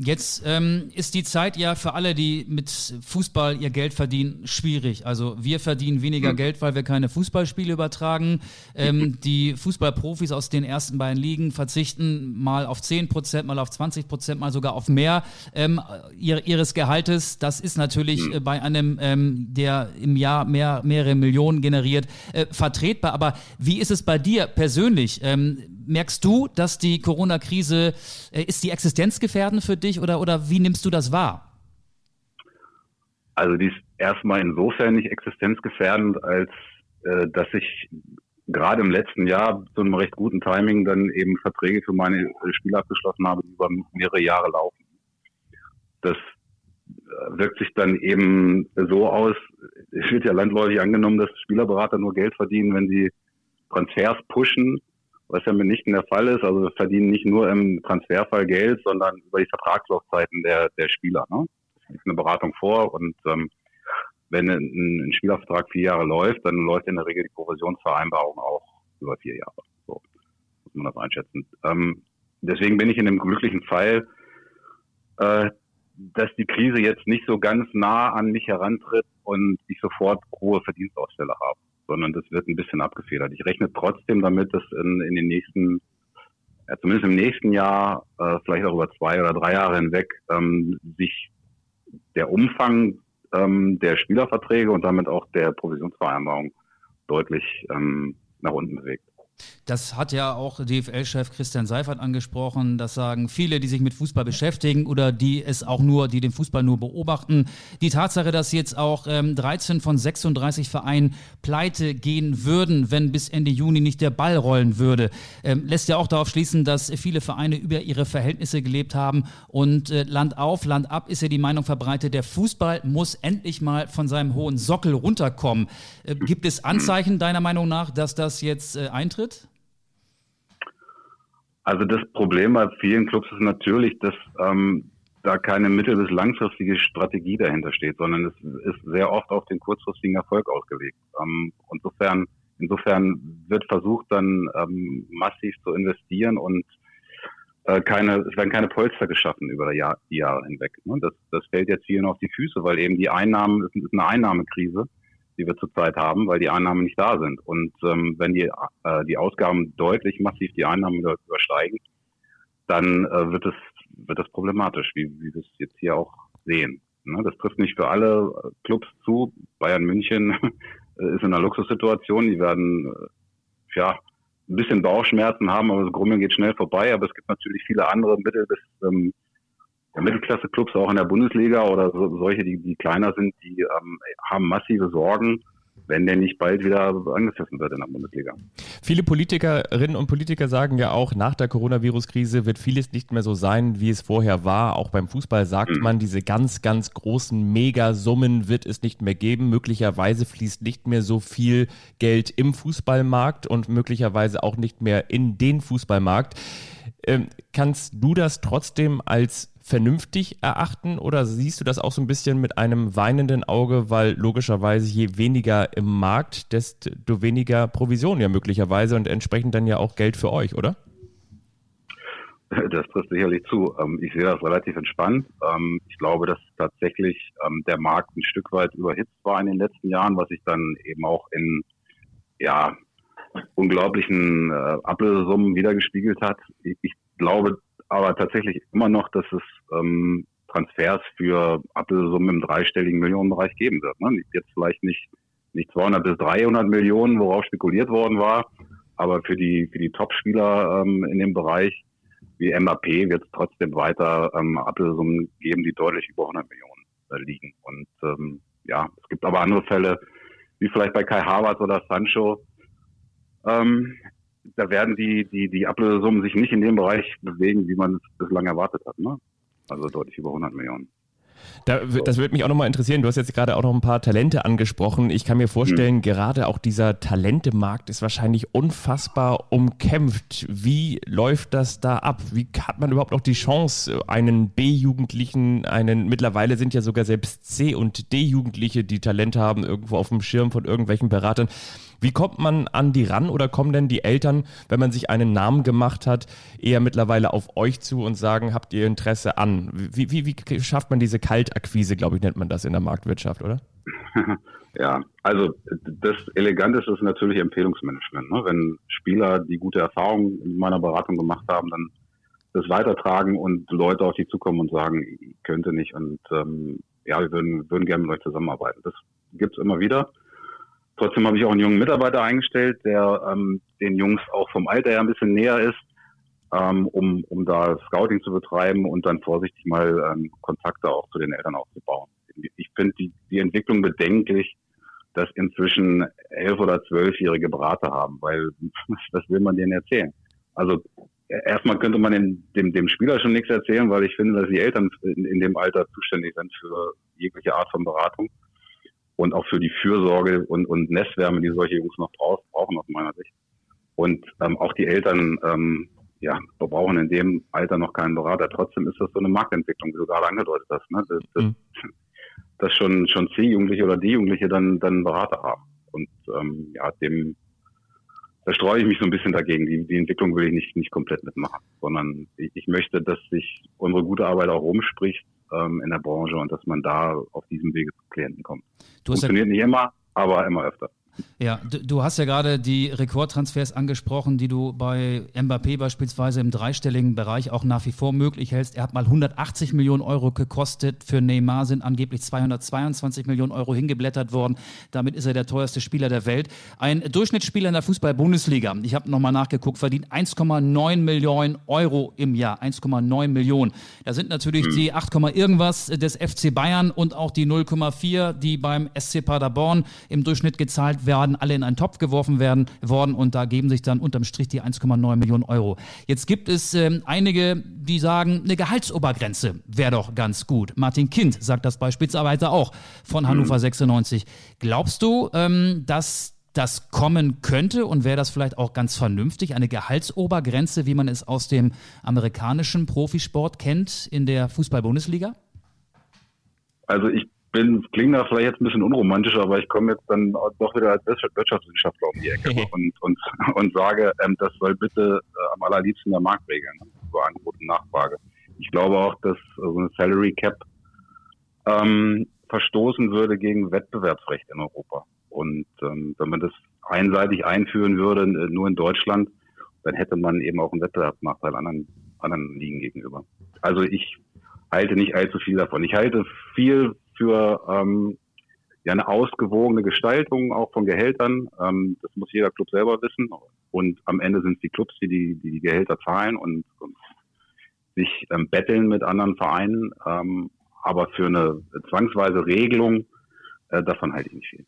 S2: Jetzt ähm, ist die Zeit ja für alle, die mit Fußball ihr Geld verdienen, schwierig. Also wir verdienen weniger mhm. Geld, weil wir keine Fußballspiele übertragen. Ähm, die Fußballprofis aus den ersten beiden Ligen verzichten mal auf 10 Prozent, mal auf 20 Prozent, mal sogar auf mehr ähm, ihr, ihres Gehaltes. Das ist natürlich mhm. äh, bei einem, ähm, der im Jahr mehr, mehrere Millionen generiert, äh, vertretbar. Aber wie ist es bei dir persönlich? Merkst du, dass die Corona-Krise, äh, ist die existenzgefährdend für dich oder, oder wie nimmst du das wahr?
S4: Also die ist erstmal insofern nicht existenzgefährdend, als äh, dass ich gerade im letzten Jahr zu einem recht guten Timing dann eben Verträge für meine Spiele abgeschlossen habe, die über mehrere Jahre laufen. Das äh, wirkt sich dann eben so aus, es wird ja landläufig angenommen, dass Spielerberater nur Geld verdienen, wenn sie Transfers pushen was ja mitnichten der Fall ist. Also wir verdienen nicht nur im Transferfall Geld, sondern über die Vertragslaufzeiten der, der Spieler. Ne? Das ist eine Beratung vor und ähm, wenn ein, ein Spielervertrag vier Jahre läuft, dann läuft in der Regel die Provisionsvereinbarung auch über vier Jahre. So muss man das einschätzen. Ähm, deswegen bin ich in dem glücklichen Fall, äh, dass die Krise jetzt nicht so ganz nah an mich herantritt und ich sofort hohe Verdienstausfälle habe sondern das wird ein bisschen abgefedert. Ich rechne trotzdem damit, dass in, in den nächsten, ja, zumindest im nächsten Jahr, äh, vielleicht auch über zwei oder drei Jahre hinweg, ähm, sich der Umfang ähm, der Spielerverträge und damit auch der Provisionsvereinbarung deutlich ähm, nach unten bewegt.
S2: Das hat ja auch DFL-Chef Christian Seifert angesprochen. Das sagen viele, die sich mit Fußball beschäftigen oder die es auch nur, die den Fußball nur beobachten. Die Tatsache, dass jetzt auch ähm, 13 von 36 Vereinen pleite gehen würden, wenn bis Ende Juni nicht der Ball rollen würde, ähm, lässt ja auch darauf schließen, dass viele Vereine über ihre Verhältnisse gelebt haben. Und äh, Land auf, Land ab ist ja die Meinung verbreitet, der Fußball muss endlich mal von seinem hohen Sockel runterkommen. Äh, gibt es Anzeichen deiner Meinung nach, dass das jetzt äh, eintritt?
S4: Also das Problem bei vielen Clubs ist natürlich, dass ähm, da keine mittel- bis langfristige Strategie dahinter steht, sondern es ist sehr oft auf den kurzfristigen Erfolg ausgelegt. Ähm, insofern, insofern wird versucht, dann ähm, massiv zu investieren und äh, keine, es werden keine Polster geschaffen über die, Jahr, die Jahre hinweg. Ne? Das, das fällt jetzt vielen auf die Füße, weil eben die Einnahmen, es ist eine Einnahmekrise die wir zurzeit haben, weil die Einnahmen nicht da sind. Und ähm, wenn die, äh, die Ausgaben deutlich massiv die Einnahmen übersteigen, dann äh, wird es wird das problematisch, wie, wie wir es jetzt hier auch sehen. Ne? Das trifft nicht für alle äh, Clubs zu. Bayern München ist in einer Luxussituation. Die werden äh, ja ein bisschen Bauchschmerzen haben, aber das Grummeln geht schnell vorbei. Aber es gibt natürlich viele andere Mittel bis ähm, Mittelklasse-Clubs auch in der Bundesliga oder so, solche, die, die kleiner sind, die ähm, haben massive Sorgen, wenn der nicht bald wieder angepfiffen wird in der Bundesliga.
S3: Viele Politikerinnen und Politiker sagen ja auch, nach der Coronavirus-Krise wird vieles nicht mehr so sein, wie es vorher war. Auch beim Fußball sagt mhm. man, diese ganz, ganz großen Megasummen wird es nicht mehr geben. Möglicherweise fließt nicht mehr so viel Geld im Fußballmarkt und möglicherweise auch nicht mehr in den Fußballmarkt. Ähm, kannst du das trotzdem als vernünftig erachten oder siehst du das auch so ein bisschen mit einem weinenden Auge, weil logischerweise je weniger im Markt, desto weniger Provision ja möglicherweise und entsprechend dann ja auch Geld für euch, oder?
S4: Das trifft sicherlich zu. Ähm, ich sehe das relativ entspannt. Ähm, ich glaube, dass tatsächlich ähm, der Markt ein Stück weit überhitzt war in den letzten Jahren, was sich dann eben auch in ja, unglaublichen äh, Ablösesummen wiedergespiegelt hat. Ich glaube, aber tatsächlich immer noch, dass es ähm, Transfers für Ablösesummen im dreistelligen Millionenbereich geben wird. Ne? Jetzt vielleicht nicht, nicht 200 bis 300 Millionen, worauf spekuliert worden war, aber für die, für die Top-Spieler ähm, in dem Bereich wie Mbappé wird es trotzdem weiter ähm, Ablösesummen geben, die deutlich über 100 Millionen äh, liegen. Und ähm, ja, es gibt aber andere Fälle, wie vielleicht bei Kai Havertz oder Sancho, ähm, da werden die, die, die Ablösesummen sich nicht in dem Bereich bewegen, wie man es bislang erwartet hat. Ne? Also deutlich über 100 Millionen.
S3: Da, das würde mich auch nochmal interessieren. Du hast jetzt gerade auch noch ein paar Talente angesprochen. Ich kann mir vorstellen, mhm. gerade auch dieser Talentemarkt ist wahrscheinlich unfassbar umkämpft. Wie läuft das da ab? Wie hat man überhaupt noch die Chance, einen B-Jugendlichen, einen, mittlerweile sind ja sogar selbst C- und D-Jugendliche, die Talente haben, irgendwo auf dem Schirm von irgendwelchen Beratern. Wie kommt man an die ran oder kommen denn die Eltern, wenn man sich einen Namen gemacht hat, eher mittlerweile auf euch zu und sagen, habt ihr Interesse an? Wie, wie, wie schafft man diese Kaltakquise, glaube ich, nennt man das in der Marktwirtschaft, oder?
S4: Ja, also das Eleganteste ist natürlich Empfehlungsmanagement. Ne? Wenn Spieler, die gute Erfahrungen in meiner Beratung gemacht haben, dann das weitertragen und Leute auf die zukommen und sagen, ich könnte nicht und ähm, ja, wir würden, würden gerne mit euch zusammenarbeiten. Das gibt's immer wieder. Trotzdem habe ich auch einen jungen Mitarbeiter eingestellt, der ähm, den Jungs auch vom Alter her ein bisschen näher ist, ähm, um, um da Scouting zu betreiben und dann vorsichtig mal ähm, Kontakte auch zu den Eltern aufzubauen. Ich finde die, die Entwicklung bedenklich, dass inzwischen elf- oder zwölfjährige Berater haben, weil was will man denen erzählen? Also erstmal könnte man dem, dem, dem Spieler schon nichts erzählen, weil ich finde, dass die Eltern in, in dem Alter zuständig sind für jegliche Art von Beratung und auch für die Fürsorge und, und Nestwärme, die solche Jungs noch brauchen aus meiner Sicht. Und ähm, auch die Eltern ähm, ja, brauchen in dem Alter noch keinen Berater. Trotzdem ist das so eine Marktentwicklung, wie du gerade angedeutet hast, ne? dass, dass, mhm. dass schon, schon C-Jugendliche oder D-Jugendliche dann, dann Berater haben. Und ähm, ja, dem da streue ich mich so ein bisschen dagegen. Die, die Entwicklung will ich nicht, nicht komplett mitmachen, sondern ich, ich möchte, dass sich unsere gute Arbeit auch rumspricht ähm, in der Branche und dass man da auf diesem Wege zu Klienten kommt. Funktioniert ja nicht immer, aber immer öfter.
S2: Ja, du, du, hast ja gerade die Rekordtransfers angesprochen, die du bei Mbappé beispielsweise im dreistelligen Bereich auch nach wie vor möglich hältst. Er hat mal 180 Millionen Euro gekostet. Für Neymar sind angeblich 222 Millionen Euro hingeblättert worden. Damit ist er der teuerste Spieler der Welt. Ein Durchschnittsspieler in der Fußball-Bundesliga, ich habe nochmal nachgeguckt, verdient 1,9 Millionen Euro im Jahr. 1,9 Millionen. Da sind natürlich mhm. die 8, irgendwas des FC Bayern und auch die 0,4, die beim SC Paderborn im Durchschnitt gezahlt werden werden alle in einen Topf geworfen werden worden und da geben sich dann unterm Strich die 1,9 Millionen Euro. Jetzt gibt es ähm, einige, die sagen, eine Gehaltsobergrenze wäre doch ganz gut. Martin Kind sagt das beispielsweise auch von Hannover mhm. 96. Glaubst du, ähm, dass das kommen könnte und wäre das vielleicht auch ganz vernünftig, eine Gehaltsobergrenze, wie man es aus dem amerikanischen Profisport kennt in der Fußball-Bundesliga?
S4: Also ich bin, klingt da vielleicht jetzt ein bisschen unromantisch, aber ich komme jetzt dann doch wieder als Wirtschaftswissenschaftler um die Ecke und, und, und sage, ähm, das soll bitte äh, am allerliebsten der Markt regeln, so Angebot und Nachfrage. Ich glaube auch, dass so eine Salary Cap ähm, verstoßen würde gegen Wettbewerbsrecht in Europa. Und ähm, wenn man das einseitig einführen würde, äh, nur in Deutschland, dann hätte man eben auch einen Wettbewerbsnachteil anderen, anderen Ligen gegenüber. Also ich halte nicht allzu viel davon. Ich halte viel für ähm, ja eine ausgewogene Gestaltung auch von Gehältern. Ähm, das muss jeder Club selber wissen. Und am Ende sind es die Clubs, die die, die, Gehälter zahlen und, und sich ähm, betteln mit anderen Vereinen. Ähm, aber für eine zwangsweise Regelung, äh, davon halte ich nicht viel.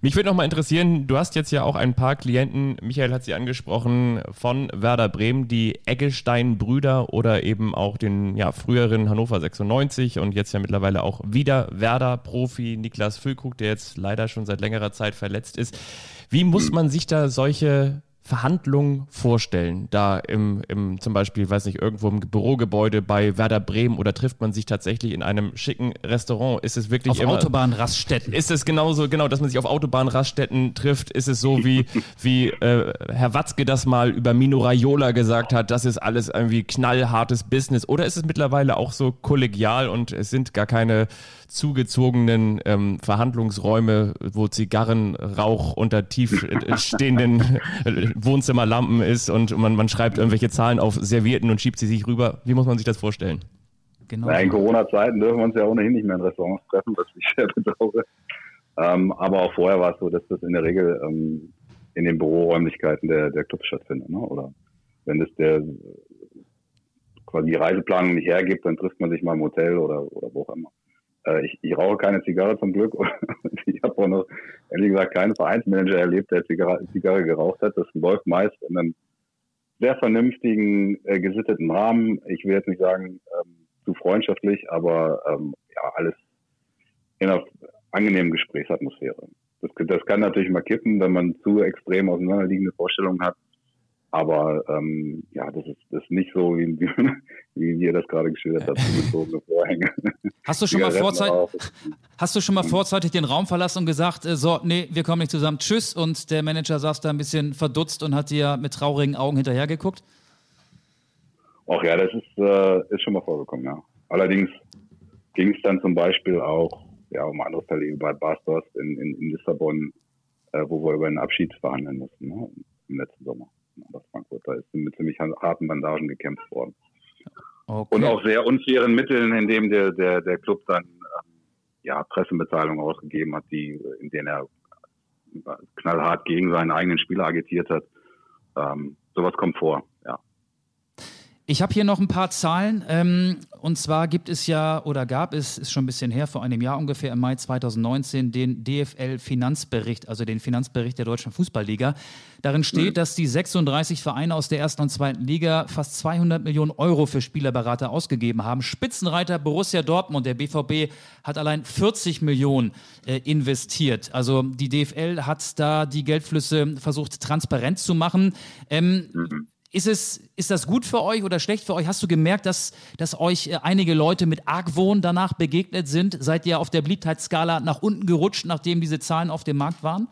S3: Mich würde noch mal interessieren, du hast jetzt ja auch ein paar Klienten, Michael hat sie angesprochen, von Werder Bremen, die Eggestein-Brüder oder eben auch den ja, früheren Hannover 96 und jetzt ja mittlerweile auch wieder Werder-Profi Niklas Füllkrug, der jetzt leider schon seit längerer Zeit verletzt ist. Wie muss man sich da solche Verhandlungen vorstellen? Da im, im zum Beispiel, weiß nicht, irgendwo im Bürogebäude bei Werder Bremen oder trifft man sich tatsächlich in einem schicken Restaurant? Ist es wirklich
S2: auf immer, Autobahnraststätten?
S3: Ist es genauso, genau, dass man sich auf Autobahnraststätten trifft? Ist es so, wie, wie äh, Herr Watzke das mal über Mino Raiola gesagt hat, das ist alles irgendwie knallhartes Business? Oder ist es mittlerweile auch so kollegial und es sind gar keine zugezogenen ähm, Verhandlungsräume, wo Zigarrenrauch unter tief äh, stehenden Wohnzimmerlampen ist und man, man schreibt irgendwelche Zahlen auf Servierten und schiebt sie sich rüber. Wie muss man sich das vorstellen?
S4: Genau. Ja, in Corona-Zeiten dürfen wir uns ja ohnehin nicht mehr in Restaurants treffen, was ich sehr bedauere. Ähm, aber auch vorher war es so, dass das in der Regel ähm, in den Büroräumlichkeiten der, der Clubs stattfindet. Ne? Oder wenn es der quasi die Reiseplanung nicht hergibt, dann trifft man sich mal im Hotel oder, oder wo auch immer. Äh, ich, ich rauche keine Zigarre zum Glück. ich habe auch noch, ehrlich gesagt, keinen Vereinsmanager erlebt, der Zigarre, Zigarre geraucht hat. Das läuft meist in einem sehr vernünftigen, äh, gesitteten Rahmen. Ich will jetzt nicht sagen, ähm, zu freundschaftlich, aber ähm, ja, alles in einer angenehmen Gesprächsatmosphäre. Das, das kann natürlich mal kippen, wenn man zu extrem auseinanderliegende Vorstellungen hat. Aber ähm, ja, das ist, das ist nicht so, wie, wie, wie ihr das gerade geschildert habt, zugezogene Vorhänge.
S2: Hast du schon mal vorzeitig, hast du schon mal vorzeitig den Raum verlassen und gesagt, äh, so, nee, wir kommen nicht zusammen, tschüss, und der Manager saß da ein bisschen verdutzt und hat dir mit traurigen Augen hinterhergeguckt?
S4: Ach ja, das ist, äh, ist schon mal vorgekommen, ja. Allerdings ging es dann zum Beispiel auch ja, um andere Fälle wie bei Bastos in, in, in Lissabon, äh, wo wir über einen Abschied verhandeln mussten, ne, im letzten Sommer. Aber Frankfurt, da ist mit ziemlich harten Bandagen gekämpft worden. Okay. Und auch sehr unfairen Mitteln, in dem der, der, der Club dann ähm, ja, Pressemitteilungen ausgegeben hat, die, in denen er knallhart gegen seinen eigenen Spieler agitiert hat. Ähm, sowas kommt vor.
S2: Ich habe hier noch ein paar Zahlen. Ähm, und zwar gibt es ja oder gab es, ist schon ein bisschen her, vor einem Jahr ungefähr im Mai 2019, den DFL-Finanzbericht, also den Finanzbericht der Deutschen Fußballliga. Darin steht, mhm. dass die 36 Vereine aus der ersten und zweiten Liga fast 200 Millionen Euro für Spielerberater ausgegeben haben. Spitzenreiter Borussia Dortmund, der BVB, hat allein 40 Millionen äh, investiert. Also die DFL hat da die Geldflüsse versucht transparent zu machen. Ähm, mhm. Ist es, ist das gut für euch oder schlecht für euch? Hast du gemerkt, dass, dass euch äh, einige Leute mit Argwohn danach begegnet sind? Seid ihr auf der Beliebtheitsskala nach unten gerutscht, nachdem diese Zahlen auf dem Markt waren?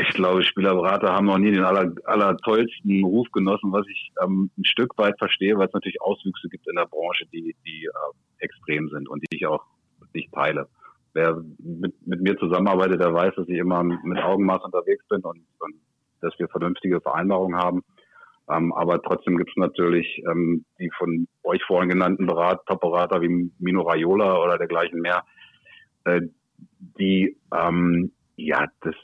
S4: Ich glaube, Spielerberater haben noch nie den aller, aller tollsten Ruf genossen, was ich ähm, ein Stück weit verstehe, weil es natürlich Auswüchse gibt in der Branche, die, die äh, extrem sind und die ich auch nicht teile. Wer mit, mit mir zusammenarbeitet, der weiß, dass ich immer mit Augenmaß unterwegs bin und, und dass wir vernünftige Vereinbarungen haben. Ähm, aber trotzdem gibt es natürlich ähm, die von euch vorhin genannten Berat, Top-Berater wie Mino Raiola oder dergleichen mehr, äh, die ähm, ja das,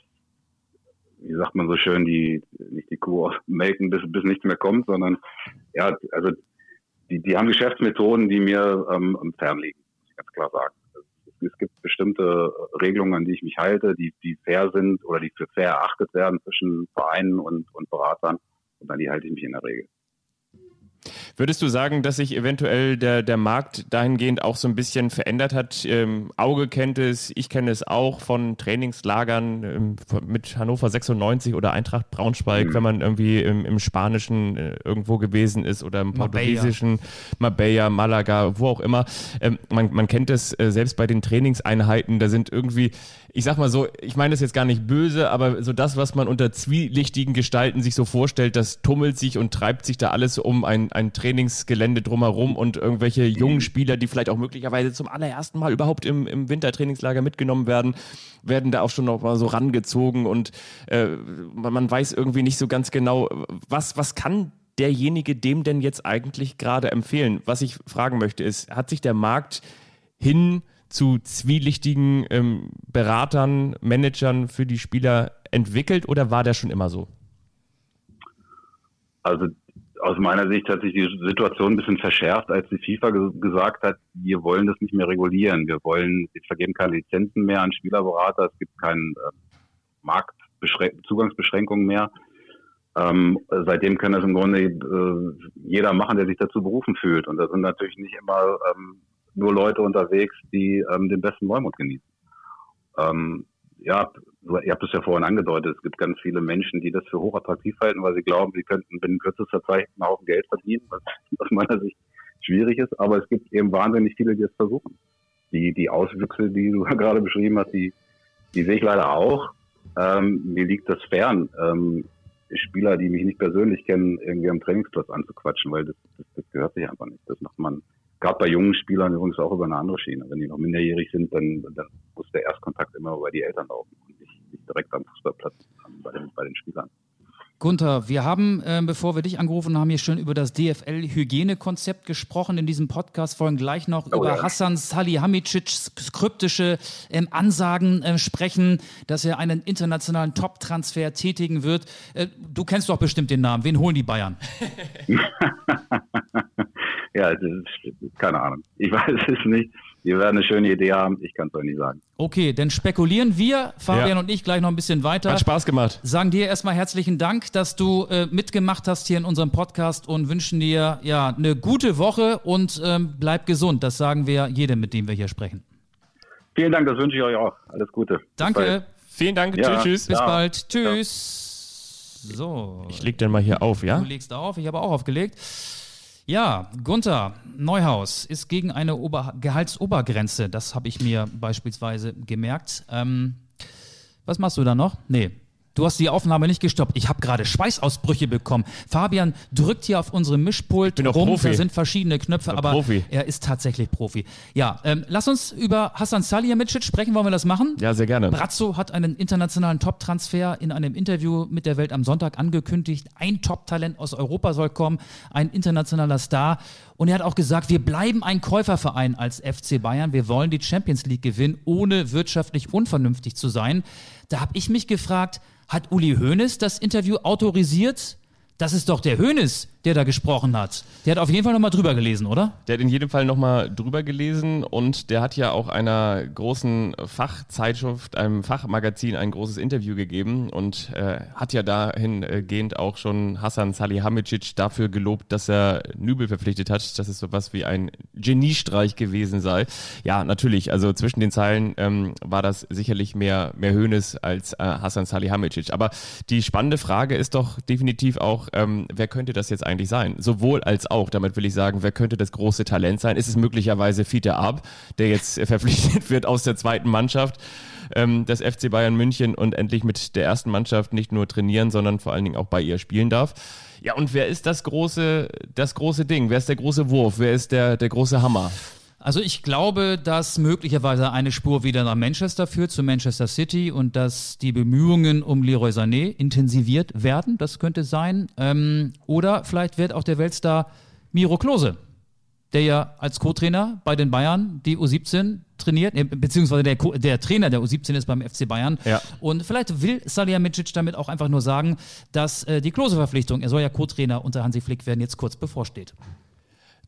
S4: wie sagt man so schön, die nicht die Kuh melken, bis, bis nichts mehr kommt, sondern ja, also die, die haben Geschäftsmethoden, die mir ähm, fern liegen, muss ich ganz klar sagen es gibt bestimmte Regelungen, an die ich mich halte, die, die fair sind oder die für fair erachtet werden zwischen Vereinen und, und Beratern. Und an die halte ich mich in der Regel.
S3: Würdest du sagen, dass sich eventuell der, der Markt dahingehend auch so ein bisschen verändert hat? Ähm, Auge kennt es, ich kenne es auch von Trainingslagern ähm, mit Hannover 96 oder Eintracht Braunschweig, mhm. wenn man irgendwie im, im Spanischen äh, irgendwo gewesen ist oder im Portugiesischen, Marbella, Malaga, wo auch immer. Ähm, man, man kennt es äh, selbst bei den Trainingseinheiten, da sind irgendwie ich sag mal so, ich meine das jetzt gar nicht böse, aber so das, was man unter zwielichtigen Gestalten sich so vorstellt, das tummelt sich und treibt sich da alles um ein, ein Trainingsgelände drumherum und irgendwelche jungen Spieler, die vielleicht auch möglicherweise zum allerersten Mal überhaupt im, im Wintertrainingslager mitgenommen werden, werden da auch schon noch mal so rangezogen und äh, man weiß irgendwie nicht so ganz genau, was, was kann derjenige dem denn jetzt eigentlich gerade empfehlen? Was ich fragen möchte ist, hat sich der Markt hin zu zwielichtigen ähm, Beratern, Managern für die Spieler entwickelt oder war der schon immer so?
S4: Also aus meiner Sicht hat sich die Situation ein bisschen verschärft, als die FIFA ge gesagt hat, wir wollen das nicht mehr regulieren. Wir wollen, wir vergeben keine Lizenzen mehr an Spielerberater, es gibt keine äh, Marktzugangsbeschränkungen mehr. Ähm, seitdem kann das im Grunde äh, jeder machen, der sich dazu berufen fühlt. Und da sind natürlich nicht immer ähm, nur Leute unterwegs, die ähm, den besten Neumond genießen. Ähm, ja, ihr habt es ja vorhin angedeutet, es gibt ganz viele Menschen, die das für hochattraktiv halten, weil sie glauben, sie könnten binnen kürzester Zeit einen Haufen Geld verdienen, was aus meiner Sicht schwierig ist. Aber es gibt eben wahnsinnig viele, die es versuchen. Die, die Auswüchse, die du gerade beschrieben hast, die, die sehe ich leider auch. Ähm, mir liegt das fern, ähm, Spieler, die mich nicht persönlich kennen, irgendwie am Trainingsplatz anzuquatschen, weil das, das, das gehört sich einfach nicht. Das macht man gerade bei jungen Spielern übrigens auch über eine andere Schiene. Wenn die noch minderjährig sind, dann, dann muss der Erstkontakt immer über die Eltern laufen nicht, direkt am Fußballplatz bei den, bei den Spielern.
S2: Gunther, wir haben, äh, bevor wir dich angerufen haben, hier schon über das DFL-Hygienekonzept gesprochen in diesem Podcast. Wollen gleich noch oh, über ja. Hassan Salihamidzics kryptische ähm, Ansagen äh, sprechen, dass er einen internationalen Top-Transfer tätigen wird. Äh, du kennst doch bestimmt den Namen. Wen holen die Bayern?
S4: ja, ist, keine Ahnung. Ich weiß es nicht. Wir werden eine schöne Idee haben. Ich kann es euch nicht sagen.
S2: Okay, dann spekulieren wir, Fabian
S3: Ja.
S2: und ich, gleich noch ein bisschen weiter.
S3: Hat Spaß gemacht.
S2: Sagen dir erstmal herzlichen Dank, dass du äh, mitgemacht hast hier in unserem Podcast und wünschen dir ja eine gute Woche und ähm, bleib gesund. Das sagen wir jedem, mit dem wir hier sprechen.
S4: Vielen Dank, das wünsche ich euch auch. Alles Gute.
S2: Danke,
S3: Vielen Dank.
S4: Ja.
S3: Tschüss, tschüss.
S2: bis
S4: Ja.
S2: bald. Tschüss. So,
S3: Ich leg den mal hier auf, ja?
S2: du legst auf, ich habe auch aufgelegt. Ja, Gunther Neuhaus ist gegen eine Ober Gehaltsobergrenze. Das habe ich mir beispielsweise gemerkt. Ähm, was machst du da noch? Nee. Du hast die Aufnahme nicht gestoppt. Ich habe gerade Schweißausbrüche bekommen. Fabian drückt hier auf unserem Mischpult rum.
S3: Profi.
S2: Da sind verschiedene Knöpfe, aber
S3: Profi.
S2: er ist tatsächlich Profi. Ja, ähm, lass uns über Hassan Salihamidzic sprechen. Wollen wir das machen?
S3: Ja, sehr gerne.
S2: Brazzo hat einen internationalen Top-Transfer in einem Interview mit der Welt am Sonntag angekündigt. Ein Top-Talent aus Europa soll kommen, ein internationaler Star. Und er hat auch gesagt, wir bleiben ein Käuferverein als FC Bayern. Wir wollen die Champions League gewinnen, ohne wirtschaftlich unvernünftig zu sein. Da habe ich mich gefragt, hat Uli Hoeneß das Interview autorisiert? Das ist doch der Hoeneß, der da gesprochen hat. Der hat auf jeden Fall nochmal drüber gelesen, oder?
S3: Der hat in jedem Fall nochmal drüber gelesen und der hat ja auch einer großen Fachzeitschrift, einem Fachmagazin ein großes Interview gegeben und äh, hat ja dahingehend auch schon Hassan Salihamidzic dafür gelobt, dass er Nübel verpflichtet hat, dass es sowas wie ein Geniestreich gewesen sei. Ja, natürlich, also zwischen den Zeilen ähm, war das sicherlich mehr, mehr Hönes als äh, Hassan Salihamidzic. Aber die spannende Frage ist doch definitiv auch, ähm, wer könnte das jetzt eigentlich sein? Sowohl als auch, damit will ich sagen, wer könnte das große Talent sein? Ist es möglicherweise Fiete Ab, der jetzt verpflichtet wird aus der zweiten Mannschaft ähm, des FC Bayern München und endlich mit der ersten Mannschaft nicht nur trainieren, sondern vor allen Dingen auch bei ihr spielen darf? Ja, und wer ist das große, das große Ding? Wer ist der große Wurf? Wer ist der, der große Hammer?
S2: Also ich glaube, dass möglicherweise eine Spur wieder nach Manchester führt, zu Manchester City und dass die Bemühungen um Leroy Sané intensiviert werden. Das könnte sein. Ähm, oder vielleicht wird auch der Weltstar Miro Klose, der ja als Co-Trainer bei den Bayern die U17 trainiert, äh, beziehungsweise der, Co- der Trainer der U17 ist beim FC Bayern.
S3: Ja.
S2: Und vielleicht will Salihamidzic damit auch einfach nur sagen, dass äh, die Klose-Verpflichtung, er soll ja Co-Trainer unter Hansi Flick werden, jetzt kurz bevorsteht.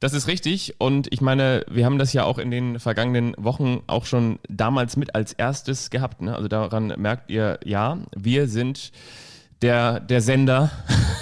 S3: Das ist richtig und ich meine, wir haben das ja auch in den vergangenen Wochen auch schon damals mit als erstes gehabt. Ne? Also daran merkt ihr, ja, wir sind der, der Sender,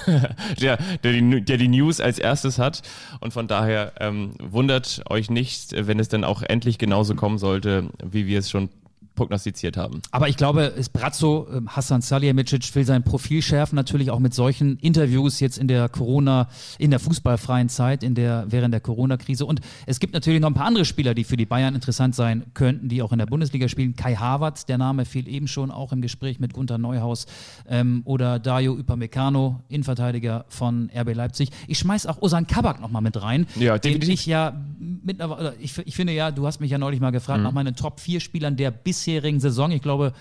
S3: der, der, die, der die News als erstes hat und von daher ähm, wundert euch nicht, wenn es dann auch endlich genauso kommen sollte, wie wir es schon prognostiziert haben.
S2: Aber ich glaube, ist Brazzo, ähm, Hassan Salihamidzic will sein Profil schärfen, natürlich auch mit solchen Interviews jetzt in der Corona, in der fußballfreien Zeit, in der, während der Corona-Krise. Und es gibt natürlich noch ein paar andere Spieler, die für die Bayern interessant sein könnten, die auch in der Bundesliga spielen. Kai Havertz, der Name fiel eben schon auch im Gespräch mit Gunter Neuhaus ähm, oder Dario Upamecano, Innenverteidiger von RB Leipzig. Ich schmeiß auch Osan Kabak noch mal mit rein,
S3: Ja,
S2: den ich ja mittlerweile, ich, ich finde ja, du hast mich ja neulich mal gefragt
S3: Mhm.
S2: nach meinen Top 4 Spielern der bisherigen Saison. Ich glaube,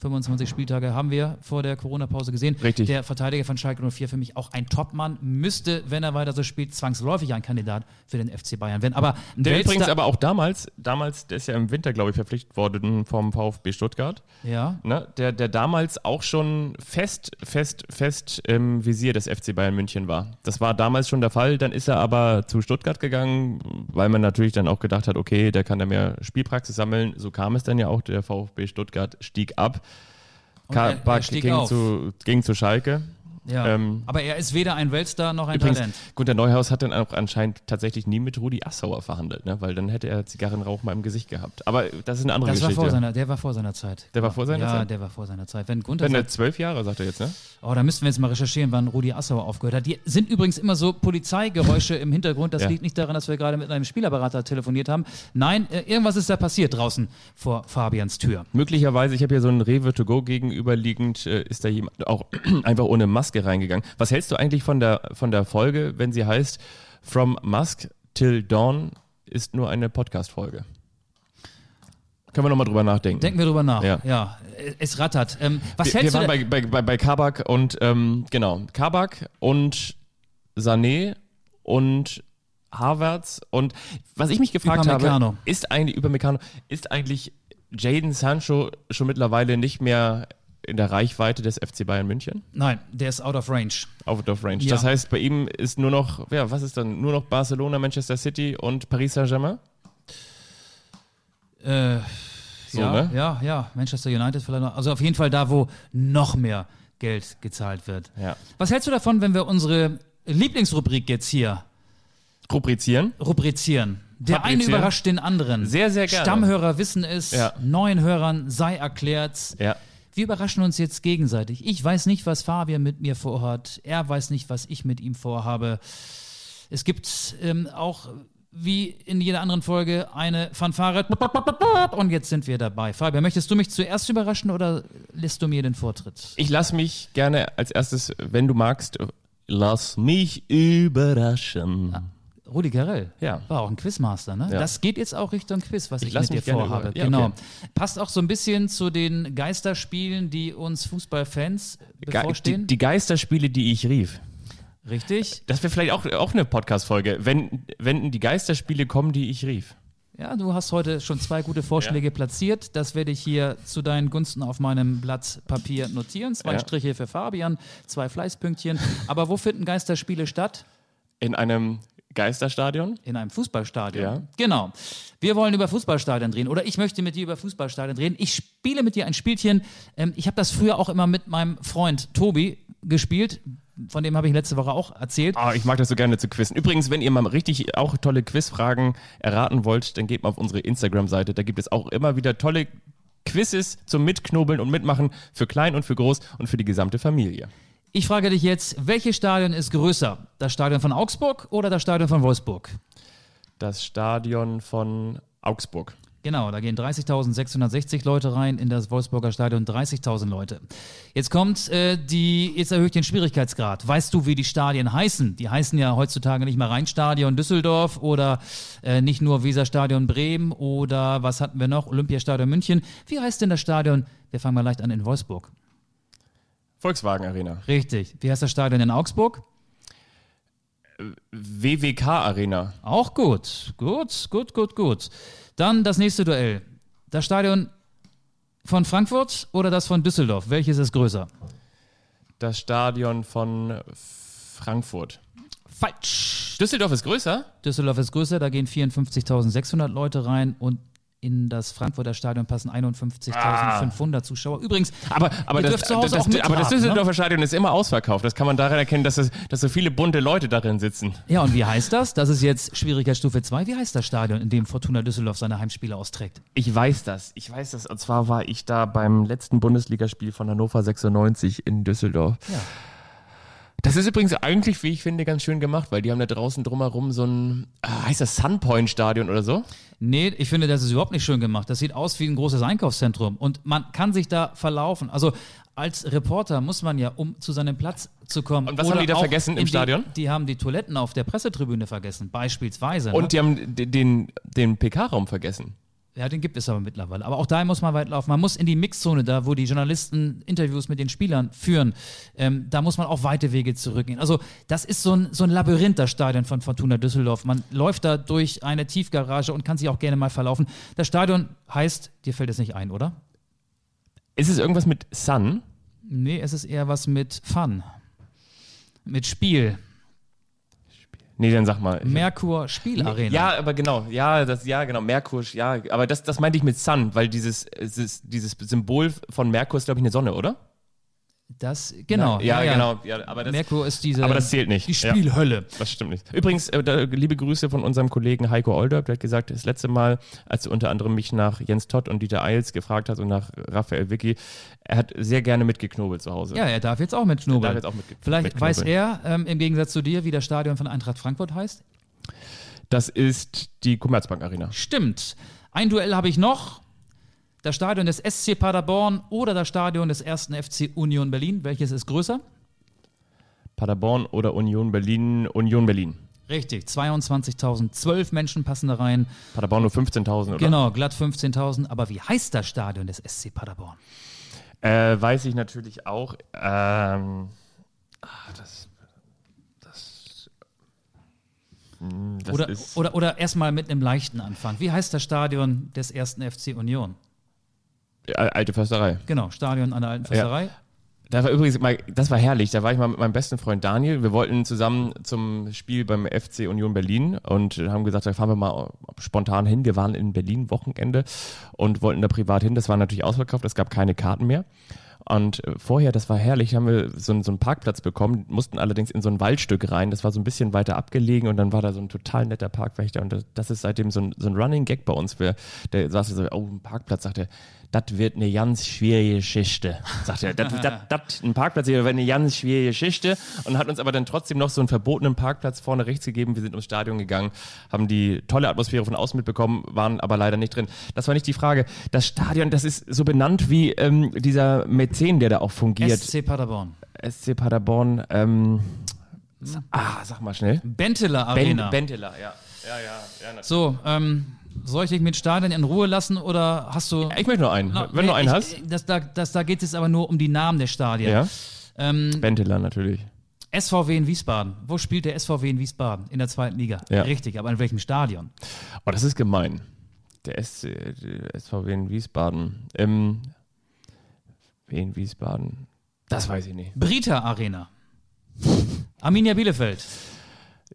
S2: 25 Spieltage haben wir vor der Corona-Pause gesehen.
S3: Richtig.
S2: Der Verteidiger von Schalke 04 für mich auch ein Topmann, müsste, wenn er weiter so spielt, zwangsläufig ein Kandidat für den FC Bayern werden. Aber
S3: Der
S2: Weltstar-
S3: übrigens aber auch damals, damals, der ist ja im Winter, glaube ich, verpflichtet worden vom VfB Stuttgart.
S2: ja,
S3: Ne, der, der damals auch schon fest, fest, fest im Visier des FC Bayern München war. Das war damals schon der Fall. Dann ist er aber zu Stuttgart gegangen, weil man natürlich dann auch gedacht hat, okay, der kann da mehr Spielpraxis sammeln. So kam es dann ja auch. Der VfB Stuttgart stieg ab.
S2: Und er- er stieg
S3: ging zu, ging zu Schalke.
S2: Ja.
S3: Ähm,
S2: aber er ist weder ein Weltstar noch ein
S3: Übrigens,
S2: Talent.
S3: Gunter Neuhaus hat dann auch anscheinend tatsächlich nie mit Rudi Assauer verhandelt, ne? weil dann hätte er Zigarrenrauch mal im Gesicht gehabt. Aber das ist eine andere
S2: Das war
S3: Geschichte.
S2: vor seiner, der war vor seiner Zeit.
S3: Der war vor seiner
S2: ja,
S3: Zeit?
S2: der war vor seiner Zeit. Wenn Gunther
S3: Wenn er zwölf Jahre, sagt er jetzt, ne?
S2: Oh, da müssten wir jetzt mal recherchieren, wann Rudi Assauer aufgehört hat. Die sind übrigens immer so Polizeigeräusche im Hintergrund. Das
S3: Ja.
S2: liegt nicht daran, dass wir gerade mit einem Spielerberater telefoniert haben. Nein, äh, irgendwas ist da passiert draußen vor Fabians Tür.
S3: Möglicherweise, ich habe hier so einen Rewe to go gegenüberliegend, äh, ist da jemand auch einfach ohne Maske reingegangen. Was hältst du eigentlich von der, von der Folge, wenn sie heißt From Musk till Dawn ist nur eine Podcast-Folge? Können wir nochmal drüber nachdenken.
S2: Denken wir drüber nach.
S3: Ja.
S2: Ja, es rattert. Ähm, was
S3: wir, wir
S2: hältst du
S3: waren bei, bei, bei, Kabak und, ähm, genau, Kabak und Sané und Havertz und was ich mich gefragt habe, ist eigentlich über Meccano, ist eigentlich Jaden Sancho schon mittlerweile nicht mehr in der Reichweite des FC Bayern München?
S2: Nein, der ist out of range.
S3: Out of range.
S2: Ja.
S3: Das heißt, bei ihm ist nur noch, ja, was ist dann? Nur noch Barcelona, Manchester City und Paris Saint-Germain?
S2: Äh,
S3: So,
S2: ja,
S3: ne?
S2: ja, ja, Manchester United vielleicht noch. Also auf jeden Fall da, wo noch mehr Geld gezahlt wird.
S3: Ja.
S2: Was hältst du davon, wenn wir unsere Lieblingsrubrik jetzt hier
S3: Rubrizieren?
S2: rubrizieren? Der eine überrascht den anderen.
S3: Sehr, sehr gerne.
S2: Stammhörer wissen es,
S3: Ja.
S2: neuen Hörern sei erklärt.
S3: Ja.
S2: Wir überraschen uns jetzt gegenseitig. Ich weiß nicht, was Fabian mit mir vorhat. Er weiß nicht, was ich mit ihm vorhabe. Es gibt ähm, auch, wie in jeder anderen Folge, eine Fanfare. Und jetzt sind wir dabei. Fabian, möchtest du mich zuerst überraschen oder lässt du mir den Vortritt?
S3: Ich lass mich gerne als erstes, wenn du magst, lass mich überraschen.
S2: Rudi Carell.
S3: Ja.
S2: War auch ein Quizmaster, ne?
S3: Ja.
S2: Das geht jetzt auch Richtung Quiz, was ich,
S3: lass
S2: mit dir vorhabe.
S3: ja,
S2: genau.
S3: okay.
S2: Passt auch so ein bisschen zu den Geisterspielen, die uns Fußballfans bevorstehen.
S3: die, die Geisterspiele, die ich rief.
S2: Richtig?
S3: Das wäre vielleicht auch, auch eine Podcast-Folge, wenn, wenn die Geisterspiele kommen, die ich rief.
S2: Ja, du hast heute schon zwei gute Vorschläge platziert. Das werde ich hier zu deinen Gunsten auf meinem Blatt Papier notieren. Zwei
S3: Ja.
S2: Striche für Fabian, zwei Fleißpünktchen. Aber wo finden Geisterspiele statt?
S3: In einem Geisterstadion?
S2: In einem Fußballstadion.
S3: Ja.
S2: Genau. Wir wollen über Fußballstadien drehen oder ich möchte mit dir über Fußballstadien drehen. Ich spiele mit dir ein Spielchen. Ähm, ich habe das früher auch immer mit meinem Freund Tobi gespielt. Von dem habe ich letzte Woche auch erzählt.
S3: Ah, ich mag das so gerne zu quizzen. Übrigens, wenn ihr mal richtig auch tolle Quizfragen erraten wollt, dann geht mal auf unsere Instagram-Seite. Da gibt es auch immer wieder tolle Quizzes zum Mitknobeln und Mitmachen für klein und für groß und für die gesamte Familie.
S2: Ich frage dich jetzt, welches Stadion ist größer? Das Stadion von Augsburg oder das Stadion von Wolfsburg?
S3: Das Stadion von Augsburg.
S2: Genau, da gehen 30.660 Leute rein, in das Wolfsburger Stadion 30.000 Leute. Jetzt kommt äh, die, jetzt erhöhe ich den Schwierigkeitsgrad. Weißt du, wie die Stadien heißen? Die heißen ja heutzutage nicht mehr Rheinstadion Düsseldorf oder äh, nicht nur Weserstadion Bremen oder was hatten wir noch? Olympiastadion München. Wie heißt denn das Stadion? Wir fangen mal leicht an in Wolfsburg.
S3: Volkswagen Arena.
S2: Richtig. Wie heißt das Stadion in Augsburg?
S3: WWK Arena.
S2: Auch gut. Gut, gut, gut, gut. Dann das nächste Duell. Das Stadion von Frankfurt oder das von Düsseldorf? Welches ist größer?
S3: Das Stadion von Frankfurt.
S2: Falsch.
S3: Düsseldorf ist größer?
S2: Düsseldorf ist größer, da gehen 54.600 Leute rein und in das Frankfurter Stadion passen 51.500 Zuschauer. Übrigens,
S3: Aber, aber, das,
S2: zu Hause
S3: das,
S2: auch
S3: aber das
S2: ne?
S3: Düsseldorfer Stadion ist immer ausverkauft. Das kann man daran erkennen, dass, es, dass so viele bunte Leute darin sitzen.
S2: ja, und wie heißt das? Das ist jetzt Schwierigkeitsstufe 2. Wie heißt das Stadion, in dem Fortuna Düsseldorf seine Heimspiele austrägt?
S3: Ich weiß das. Ich weiß das. Und zwar war ich da beim letzten Bundesligaspiel von Hannover 96 in Düsseldorf.
S2: Ja.
S3: Das ist übrigens eigentlich, wie ich finde, ganz schön gemacht, weil die haben da draußen drumherum so ein, ah, heißt das Sunpoint Stadion oder so?
S2: Nee, ich finde, das ist überhaupt nicht schön gemacht. Das sieht aus wie ein großes Einkaufszentrum und man kann sich da verlaufen. Also als Reporter muss man ja, um zu seinem Platz zu kommen.
S3: Und was haben die da vergessen im
S2: die,
S3: Stadion?
S2: Die haben die Toiletten auf der Pressetribüne vergessen, beispielsweise.
S3: Und
S2: ne?
S3: die haben den, den PK-Raum vergessen.
S2: Ja, den gibt es aber mittlerweile. Aber auch da muss man weit laufen. Man muss in die Mixzone, da wo die Journalisten Interviews mit den Spielern führen, ähm, da muss man auch weite Wege zurückgehen. Also das ist so ein, so ein Labyrinth, das Stadion von Fortuna Düsseldorf. Man läuft da durch eine Tiefgarage und kann sich auch gerne mal verlaufen. Das Stadion heißt, dir fällt es nicht ein, oder?
S3: Ist es irgendwas mit Sun?
S2: Nee, es ist eher was mit Fun. Mit Spiel.
S3: Nee, dann sag mal.
S2: Merkur Spielarena.
S3: Ja, aber genau, ja, das, ja, genau, Merkur, ja, aber das, das meinte ich mit Sun, weil dieses, es ist, dieses Symbol von Merkur ist, glaube ich, eine Sonne, oder?
S2: Das, genau.
S3: Ja, genau, ja, aber das,
S2: Merkur ist diese.
S3: aber das zählt nicht.
S2: Die
S3: Ja.
S2: Spielhölle.
S3: Das stimmt nicht. Übrigens, äh, da, liebe Grüße von unserem Kollegen Heiko Olderb, der hat gesagt, das letzte Mal, als du unter anderem mich nach Jens Todd und Dieter Eils gefragt hast und nach Raphael Vicky, er hat sehr gerne mitgeknobelt zu Hause.
S2: Ja, er darf jetzt auch mit
S3: Er darf jetzt auch mit-
S2: Vielleicht weiß er, ähm, im Gegensatz zu dir, wie das Stadion von Eintracht Frankfurt heißt.
S3: Das ist die Commerzbank Arena.
S2: Stimmt. Ein Duell habe ich noch. Das Stadion des SC Paderborn oder das Stadion des ersten FC Union Berlin. Welches ist größer?
S3: Paderborn oder Union Berlin, Union Berlin.
S2: Richtig, 22.000, 12 Menschen passen da rein.
S3: Paderborn nur 15.000, oder?
S2: Genau, glatt 15.000. Aber wie heißt das Stadion des SC Paderborn?
S3: Äh, weiß ich natürlich auch. Ähm, ah, das, das, hm, das
S2: Oder, oder, oder erstmal mit einem leichten Anfang. Wie heißt das Stadion des ersten FC Union?
S3: Alte Försterei.
S2: Genau, Stadion an der alten Försterei.
S3: Da war übrigens mal, das war herrlich. Da war ich mal mit meinem besten Freund Daniel. Wir wollten zusammen zum Spiel beim FC Union Berlin und haben gesagt, da fahren wir mal spontan hin. Wir waren in Berlin Wochenende und wollten da privat hin. Das war natürlich ausverkauft. Es gab keine Karten mehr. Und äh, vorher, das war herrlich, haben wir so, so einen Parkplatz bekommen, mussten allerdings in so ein Waldstück rein. Das war so ein bisschen weiter abgelegen und dann war da so ein total netter Parkwächter. Und das, das ist seitdem so ein, so ein Running Gag bei uns. Wir, der sagte so, oh, ein Parkplatz, sagt er, das wird eine ganz schwierige Geschichte. Sagt er, das, das, das, ein Parkplatz hier wird eine ganz schwierige Geschichte und hat uns aber dann trotzdem noch so einen verbotenen Parkplatz vorne rechts gegeben. Wir sind ums Stadion gegangen, haben die tolle Atmosphäre von außen mitbekommen, waren aber leider nicht drin. Das war nicht die Frage. Das Stadion, das ist so benannt wie ähm, dieser Mäzen, der da auch fungiert.
S2: SC Paderborn.
S3: SC Paderborn, ähm, ah, sag mal schnell.
S2: Benteler
S3: Ben,
S2: Arena.
S3: Benteler, ja. Ja, ja, ja, natürlich.
S2: so, ähm, soll ich dich mit Stadion in Ruhe lassen oder hast du.
S3: Ich möchte nur einen.
S2: Na,
S3: Wenn du
S2: nee,
S3: einen
S2: ich,
S3: hast.
S2: Das, da, das, da geht es aber nur um die Namen der Stadien.
S3: Ja.
S2: Ähm,
S3: Benteler natürlich.
S2: SVW in Wiesbaden. Wo spielt der SVW in Wiesbaden? In der zweiten Liga.
S3: Ja.
S2: Richtig, aber in welchem Stadion?
S3: Oh, das ist gemein. Der, SC, der SVW in Wiesbaden. Ähm, in Wiesbaden. Das weiß ich nicht.
S2: Brita Arena. Arminia Bielefeld.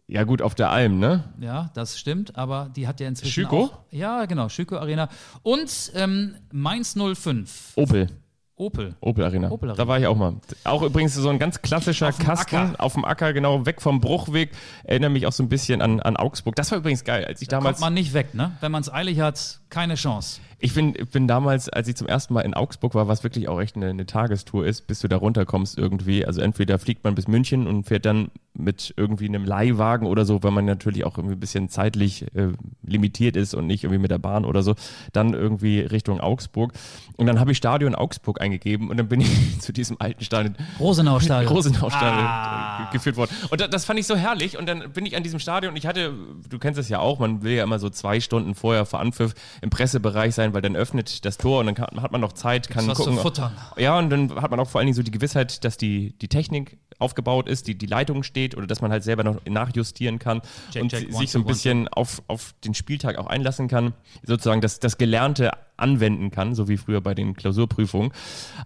S3: Ja, gut, auf der Alm, ne?
S2: Ja, das stimmt, aber die hat ja inzwischen
S3: Schüko?
S2: auch. Ja, genau, Schüko Arena. Und ähm, Mainz 05.
S3: Opel.
S2: Opel.
S3: Opel Arena.
S2: Opel Arena.
S3: Da war ich auch mal. Auch übrigens so ein ganz klassischer
S2: Auf
S3: Kasten
S2: Acker.
S3: auf dem Acker, genau, weg vom Bruchweg. Erinnere mich auch so ein bisschen an, an Augsburg. Das war übrigens geil, als ich damals.
S2: Kommt man nicht weg, ne? Wenn man es eilig hat, keine Chance.
S3: Ich bin, bin damals, als ich zum ersten Mal in Augsburg war, was wirklich auch echt eine, eine Tagestour ist, bis du da runterkommst irgendwie. Also entweder fliegt man bis München und fährt dann mit irgendwie einem Leihwagen oder so, weil man natürlich auch irgendwie ein bisschen zeitlich äh, limitiert ist und nicht irgendwie mit der Bahn oder so, dann irgendwie Richtung Augsburg. Und dann habe ich Stadion Augsburg eingegeben und dann bin ich zu diesem alten Stadion
S2: Rosenau Stadion.
S3: Rosenau-Stadion
S2: Ah.
S3: äh, geführt worden. Und da, das fand ich so herrlich. Und dann bin ich an diesem Stadion und ich hatte, du kennst es ja auch, man will ja immer so zwei Stunden vorher vor Anpfiff im Pressebereich sein, weil dann öffnet das Tor und dann kann, hat man noch Zeit, kann
S2: was zu
S3: gucken.
S2: futtern.
S3: Ja, und dann hat man auch vor allen Dingen so die Gewissheit, dass die, die Technik aufgebaut ist, die, die Leitung steht oder dass man halt selber noch nachjustieren kann
S2: Check,
S3: und
S2: check,
S3: si-
S2: one,
S3: sich so ein
S2: one,
S3: bisschen auf, auf den Spieltag auch einlassen kann, sozusagen das, das Gelernte anwenden kann, so wie früher bei den Klausurprüfungen.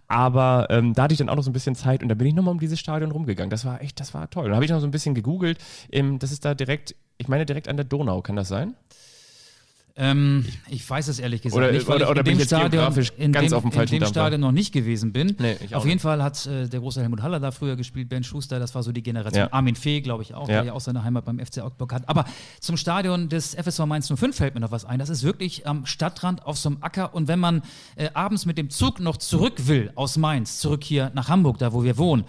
S3: Aber ähm, da hatte ich dann auch noch so ein bisschen Zeit und da bin ich nochmal um dieses Stadion rumgegangen. Das war echt, das war toll. Und dann habe ich noch so ein bisschen gegoogelt. Ähm, das ist da direkt, ich meine direkt an der Donau, kann das sein?
S2: Ähm, ich weiß es ehrlich gesagt
S3: Oder-
S2: nicht, weil
S3: oder-
S2: ich
S3: oder
S2: in
S3: bin
S2: dem
S3: ich
S2: Stadion, in
S3: ganz
S2: dem, in dem? Stadion noch nicht gewesen bin.
S3: Nee, ich
S2: auf jeden Fall hat äh, der große Helmut Haller da früher gespielt, Ben Schuster, das war so die Generation.
S3: Ja.
S2: Armin Fee, glaube ich auch,
S3: Ja.
S2: der ja auch seine Heimat beim FC Augsburg hat. Aber zum Stadion des FSV Mainz 05 fällt mir noch was ein. Das ist wirklich am Stadtrand auf so einem Acker und wenn man äh, abends mit dem Zug noch zurück will aus Mainz, zurück hier nach Hamburg, da wo wir wohnen,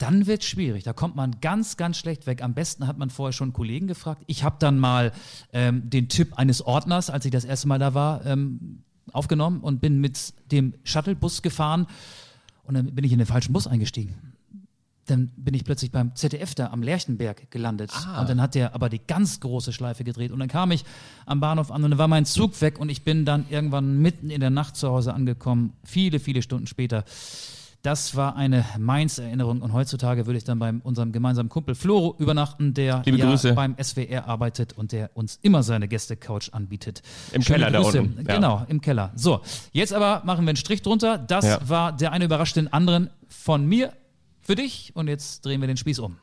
S2: dann wird schwierig. Da kommt man ganz, ganz schlecht weg. Am besten hat man vorher schon Kollegen gefragt. Ich habe dann mal ähm, den Tipp eines Ordners, als ich das erste Mal da war, ähm, aufgenommen und bin mit dem Shuttlebus gefahren und dann bin ich in den falschen Bus eingestiegen. Dann bin ich plötzlich beim ZDF da am Lerchenberg gelandet. Und dann hat der aber die ganz große Schleife gedreht. Und dann kam ich am Bahnhof an und dann war mein Zug weg und ich bin dann irgendwann mitten in der Nacht zu Hause angekommen. Viele, viele Stunden später. Das war eine Mainz-Erinnerung und heutzutage würde ich dann bei unserem gemeinsamen Kumpel Floro übernachten, der ja beim SWR arbeitet und der uns immer seine Gäste-Couch anbietet.
S3: Im
S2: Schöne
S3: Keller da
S2: Grüße.
S3: unten, ja.
S2: Genau, im Keller. So, jetzt aber machen wir einen Strich drunter. Das
S3: Ja.
S2: war der eine überrascht den anderen von mir für dich und jetzt drehen wir den Spieß um.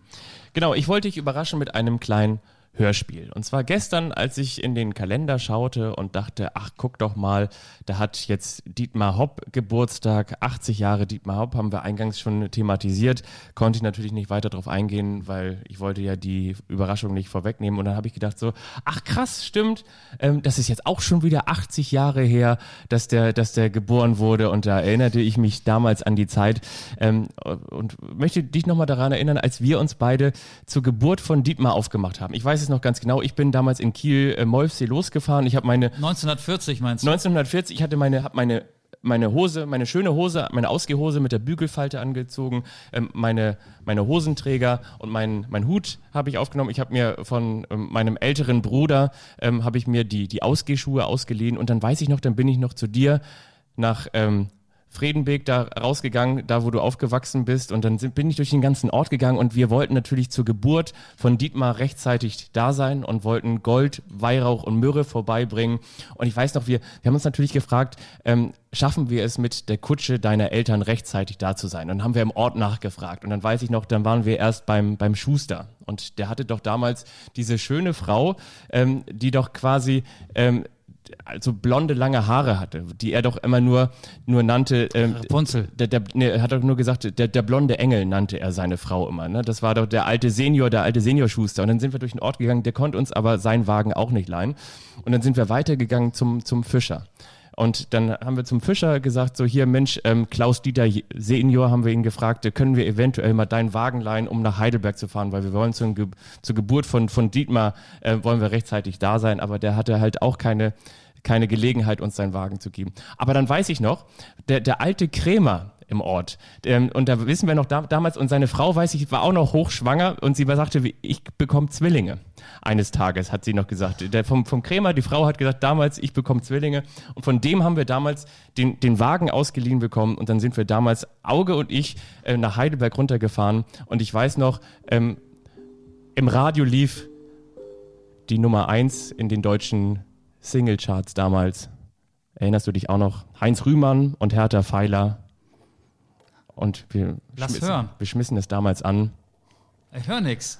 S3: Genau, ich wollte dich überraschen mit einem kleinen Hörspiel. Und zwar gestern, als ich in den Kalender schaute und dachte, ach, guck doch mal, da hat jetzt Dietmar Hopp Geburtstag, 80 Jahre Dietmar Hopp, haben wir eingangs schon thematisiert. Konnte ich natürlich nicht weiter drauf eingehen, weil ich wollte ja die Überraschung nicht vorwegnehmen. Und dann habe ich gedacht so, ach krass, stimmt, ähm, das ist jetzt auch schon wieder 80 Jahre her, dass der, dass der geboren wurde. Und da erinnerte ich mich damals an die Zeit ähm, und möchte dich nochmal daran erinnern, als wir uns beide zur Geburt von Dietmar aufgemacht haben. Ich weiß es noch ganz genau, ich bin damals in Kiel äh, Molfsee losgefahren. Ich habe meine
S2: 1940 meinst du?
S3: 1940, ich hatte meine, hab meine, meine Hose, meine schöne Hose, meine Ausgehhose mit der Bügelfalte angezogen, ähm, meine, meine Hosenträger und mein, mein Hut habe ich aufgenommen. Ich habe mir von ähm, meinem älteren Bruder, ähm, habe ich mir die, die Ausgehschuhe ausgeliehen und dann weiß ich noch, dann bin ich noch zu dir nach, ähm, Fredenbeek da rausgegangen, da wo du aufgewachsen bist. Und dann sind, bin ich durch den ganzen Ort gegangen und wir wollten natürlich zur Geburt von Dietmar rechtzeitig da sein und wollten Gold, Weihrauch und Myrrhe vorbeibringen. Und ich weiß noch, wir, wir haben uns natürlich gefragt, ähm, schaffen wir es mit der Kutsche deiner Eltern rechtzeitig da zu sein? Und dann haben wir im Ort nachgefragt. Und dann weiß ich noch, dann waren wir erst beim, beim Schuster. Und der hatte doch damals diese schöne Frau, ähm, die doch quasi ähm, also blonde, lange Haare hatte, die er doch immer nur, nur nannte. Ähm,
S2: Rapunzel.
S3: Der, der, nee, er hat doch nur gesagt, der, der blonde Engel nannte er seine Frau immer. Ne? Das war doch der alte Senior, der alte Seniorschuster. Und dann sind wir durch den Ort gegangen, der konnte uns aber seinen Wagen auch nicht leihen. Und dann sind wir weitergegangen zum, zum Fischer. Und dann haben wir zum Fischer gesagt, so hier Mensch, ähm, Klaus Dieter Senior haben wir ihn gefragt, äh, können wir eventuell mal deinen Wagen leihen, um nach Heidelberg zu fahren, weil wir wollen zur, Ge zur Geburt von, von Dietmar, äh, wollen wir rechtzeitig da sein, aber der hatte halt auch keine, keine Gelegenheit, uns seinen Wagen zu geben. Aber dann weiß ich noch, der, der alte Krämer, im Ort. Ähm, und da wissen wir noch da, damals, und seine Frau, weiß ich, war auch noch hochschwanger und sie sagte, ich bekomme Zwillinge. Eines Tages hat sie noch gesagt. Der vom, vom Krämer, die Frau hat gesagt, damals, ich bekomme Zwillinge. Und von dem haben wir damals den, den Wagen ausgeliehen bekommen und dann sind wir damals, Auge und ich, äh, nach Heidelberg runtergefahren. Und ich weiß noch, ähm, im Radio lief die Nummer eins in den deutschen Singlecharts damals. Erinnerst du dich auch noch? Heinz Rühmann und Hertha Pfeiler und wir,
S2: Lass
S3: schmissen,
S2: hören.
S3: wir schmissen es damals an.
S2: Ich höre nix.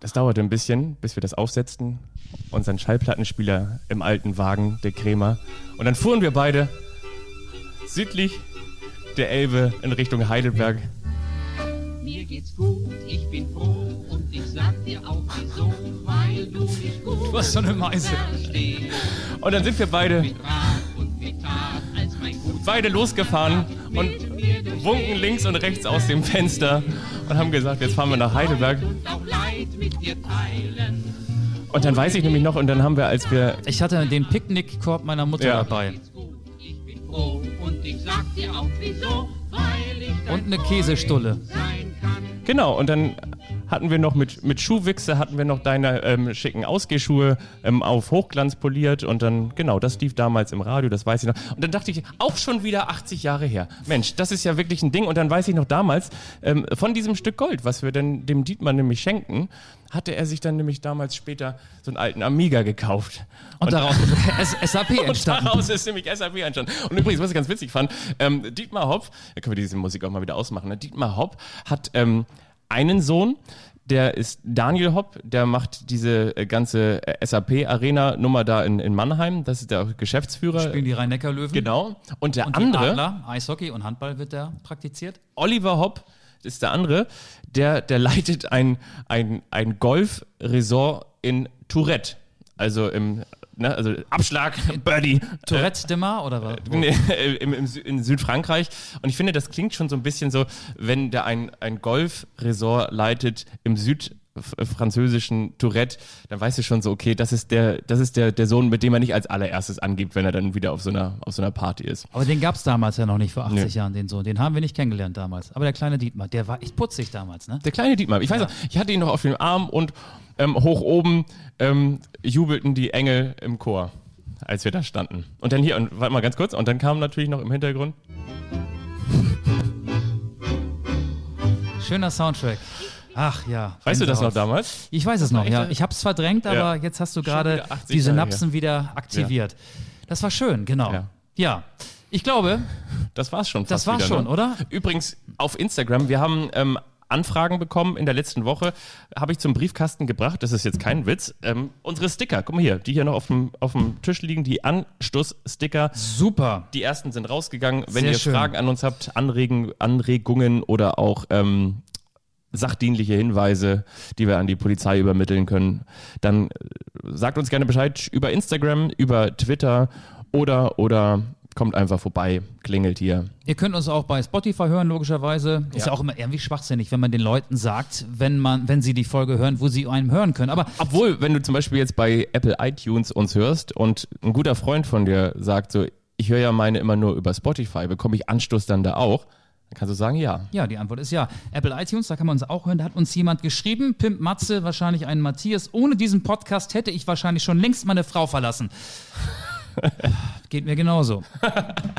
S3: Das dauerte ein bisschen, bis wir das aufsetzten. Unseren Schallplattenspieler im alten Wagen, der Krämer. Und dann fuhren wir beide südlich der Elbe in Richtung Heidelberg.
S5: Mir geht's gut, ich bin froh und ich sag dir auch wieso, weil du mich gut
S2: Du hast so eine Meise.
S5: verstehst.
S3: Und dann sind wir beide,
S5: Mit Rat und mit Tat
S3: beide losgefahren und wunken links und rechts aus dem Fenster und haben gesagt, jetzt fahren wir nach Heidelberg.
S5: und
S3: dann weiß ich nämlich noch, und dann haben wir, als wir
S2: Ich hatte den Picknickkorb meiner Mutter
S3: Ja.
S2: dabei.
S5: Und ich sag dir auch wieso, weil ich dein
S2: Und eine Käsestulle.
S3: Genau, und dann hatten wir noch mit, mit Schuhwichse, hatten wir noch deine ähm, schicken Ausgehschuhe ähm, auf Hochglanz poliert und dann, genau, das lief damals im Radio, das weiß ich noch. Und dann dachte ich, auch schon wieder 80 Jahre her. Mensch, das ist ja wirklich ein Ding. Und dann weiß ich noch damals, ähm, von diesem Stück Gold, was wir denn dem Dietmar nämlich schenken, hatte er sich dann nämlich damals später so einen alten Amiga gekauft.
S2: Und daraus ist SAP
S3: Und
S2: entstanden.
S3: daraus ist nämlich SAP entstanden. Und übrigens, was ich ganz witzig fand, ähm, Dietmar Hopp, da können wir diese Musik auch mal wieder ausmachen, ne? Dietmar Hopp hat ähm, einen Sohn, der ist Daniel Hopp, der macht diese äh, ganze äh, SAP-Arena-Nummer da in, in Mannheim, das ist der Geschäftsführer.
S2: Spielen die Rhein-Neckar-Löwen.
S3: Genau. Und der
S2: Und
S3: andere,
S2: Adler, Eishockey und Handball wird da praktiziert.
S3: Oliver Hopp, ist der andere, der, der leitet ein, ein, ein Golf-Resort in Tourette. Also im, ne, also Abschlag, Birdie.
S2: Tourette de Mar oder was?
S3: Im, im, Sü- in Südfrankreich. Und ich finde, das klingt schon so ein bisschen so, wenn der ein, ein Golfresort leitet im südfranzösischen Tourette, dann weißt du schon so, okay, das ist der, das ist der, der Sohn, mit dem er nicht als allererstes angibt, wenn er dann wieder auf so einer, auf so einer Party ist.
S2: Aber den gab es damals ja noch nicht vor 80
S3: Nee.
S2: Jahren, den Sohn. Den haben wir nicht kennengelernt damals. Aber der kleine Dietmar, der war echt putzig damals, ne?
S3: Der kleine Dietmar, ich weiß noch, ich hatte ihn noch auf dem Arm und ähm, hoch oben ähm, jubelten die Engel im Chor, als wir da standen. Und dann hier, und warte mal ganz kurz, und dann kam natürlich noch im Hintergrund
S2: Schöner Soundtrack. Ach ja.
S3: Weißt du das noch damals?
S2: Ich weiß es noch, ja. Ich habe es verdrängt, aber
S3: Ja.
S2: jetzt hast du gerade
S3: wieder 80
S2: die Synapsen wieder aktiviert. Das war schön, genau.
S3: Ja.
S2: Ja. Ich glaube,
S3: Das war's schon.
S2: Das war's
S3: wieder,
S2: schon,
S3: ne?
S2: oder?
S3: Übrigens auf Instagram, wir haben ähm, Anfragen bekommen in der letzten Woche, habe ich zum Briefkasten gebracht, das ist jetzt kein Witz, ähm, unsere Sticker, guck mal hier, die hier noch auf dem, auf dem Tisch liegen, die Anstoßsticker.
S2: super.
S3: Die ersten sind rausgegangen. Wenn
S2: Sehr
S3: ihr
S2: schön.
S3: Fragen an uns habt, Anregen, Anregungen oder auch ähm, sachdienliche Hinweise, die wir an die Polizei übermitteln können, dann äh, sagt uns gerne Bescheid über Instagram, über Twitter oder oder kommt einfach vorbei, klingelt hier.
S2: Ihr könnt uns auch bei Spotify hören, logischerweise. Ist ja
S3: Ja.
S2: auch immer irgendwie schwachsinnig, wenn man den Leuten sagt, wenn man, wenn sie die Folge hören, wo sie einem hören können. Aber
S3: Obwohl, wenn du zum Beispiel jetzt bei Apple iTunes uns hörst und ein guter Freund von dir sagt so, ich höre ja meine immer nur über Spotify, bekomme ich Anstoß dann da auch? Dann kannst du sagen, ja.
S2: Ja, die Antwort ist ja. Apple iTunes, da kann man uns auch hören. Da hat uns jemand geschrieben, Pimp Matze, wahrscheinlich einen Matthias. Ohne diesen Podcast hätte ich wahrscheinlich schon längst meine Frau verlassen. Geht mir genauso.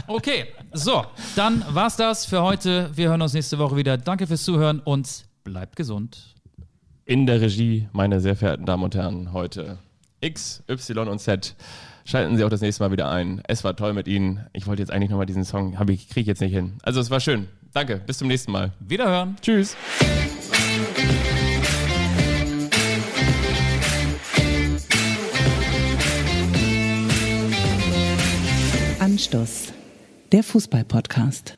S2: Okay, so, dann war's das für heute. Wir hören uns nächste Woche wieder. Danke fürs Zuhören und bleibt gesund.
S3: In der Regie, meine sehr verehrten Damen und Herren, heute X, Y und Z. Schalten Sie auch das nächste Mal wieder ein. Es war toll mit Ihnen. Ich wollte jetzt eigentlich nochmal diesen Song, ich, kriege ich jetzt nicht hin. Also es war schön. Danke, bis zum nächsten Mal.
S2: Wiederhören.
S3: Tschüss.
S1: Anstoß. Der Fußball-Podcast.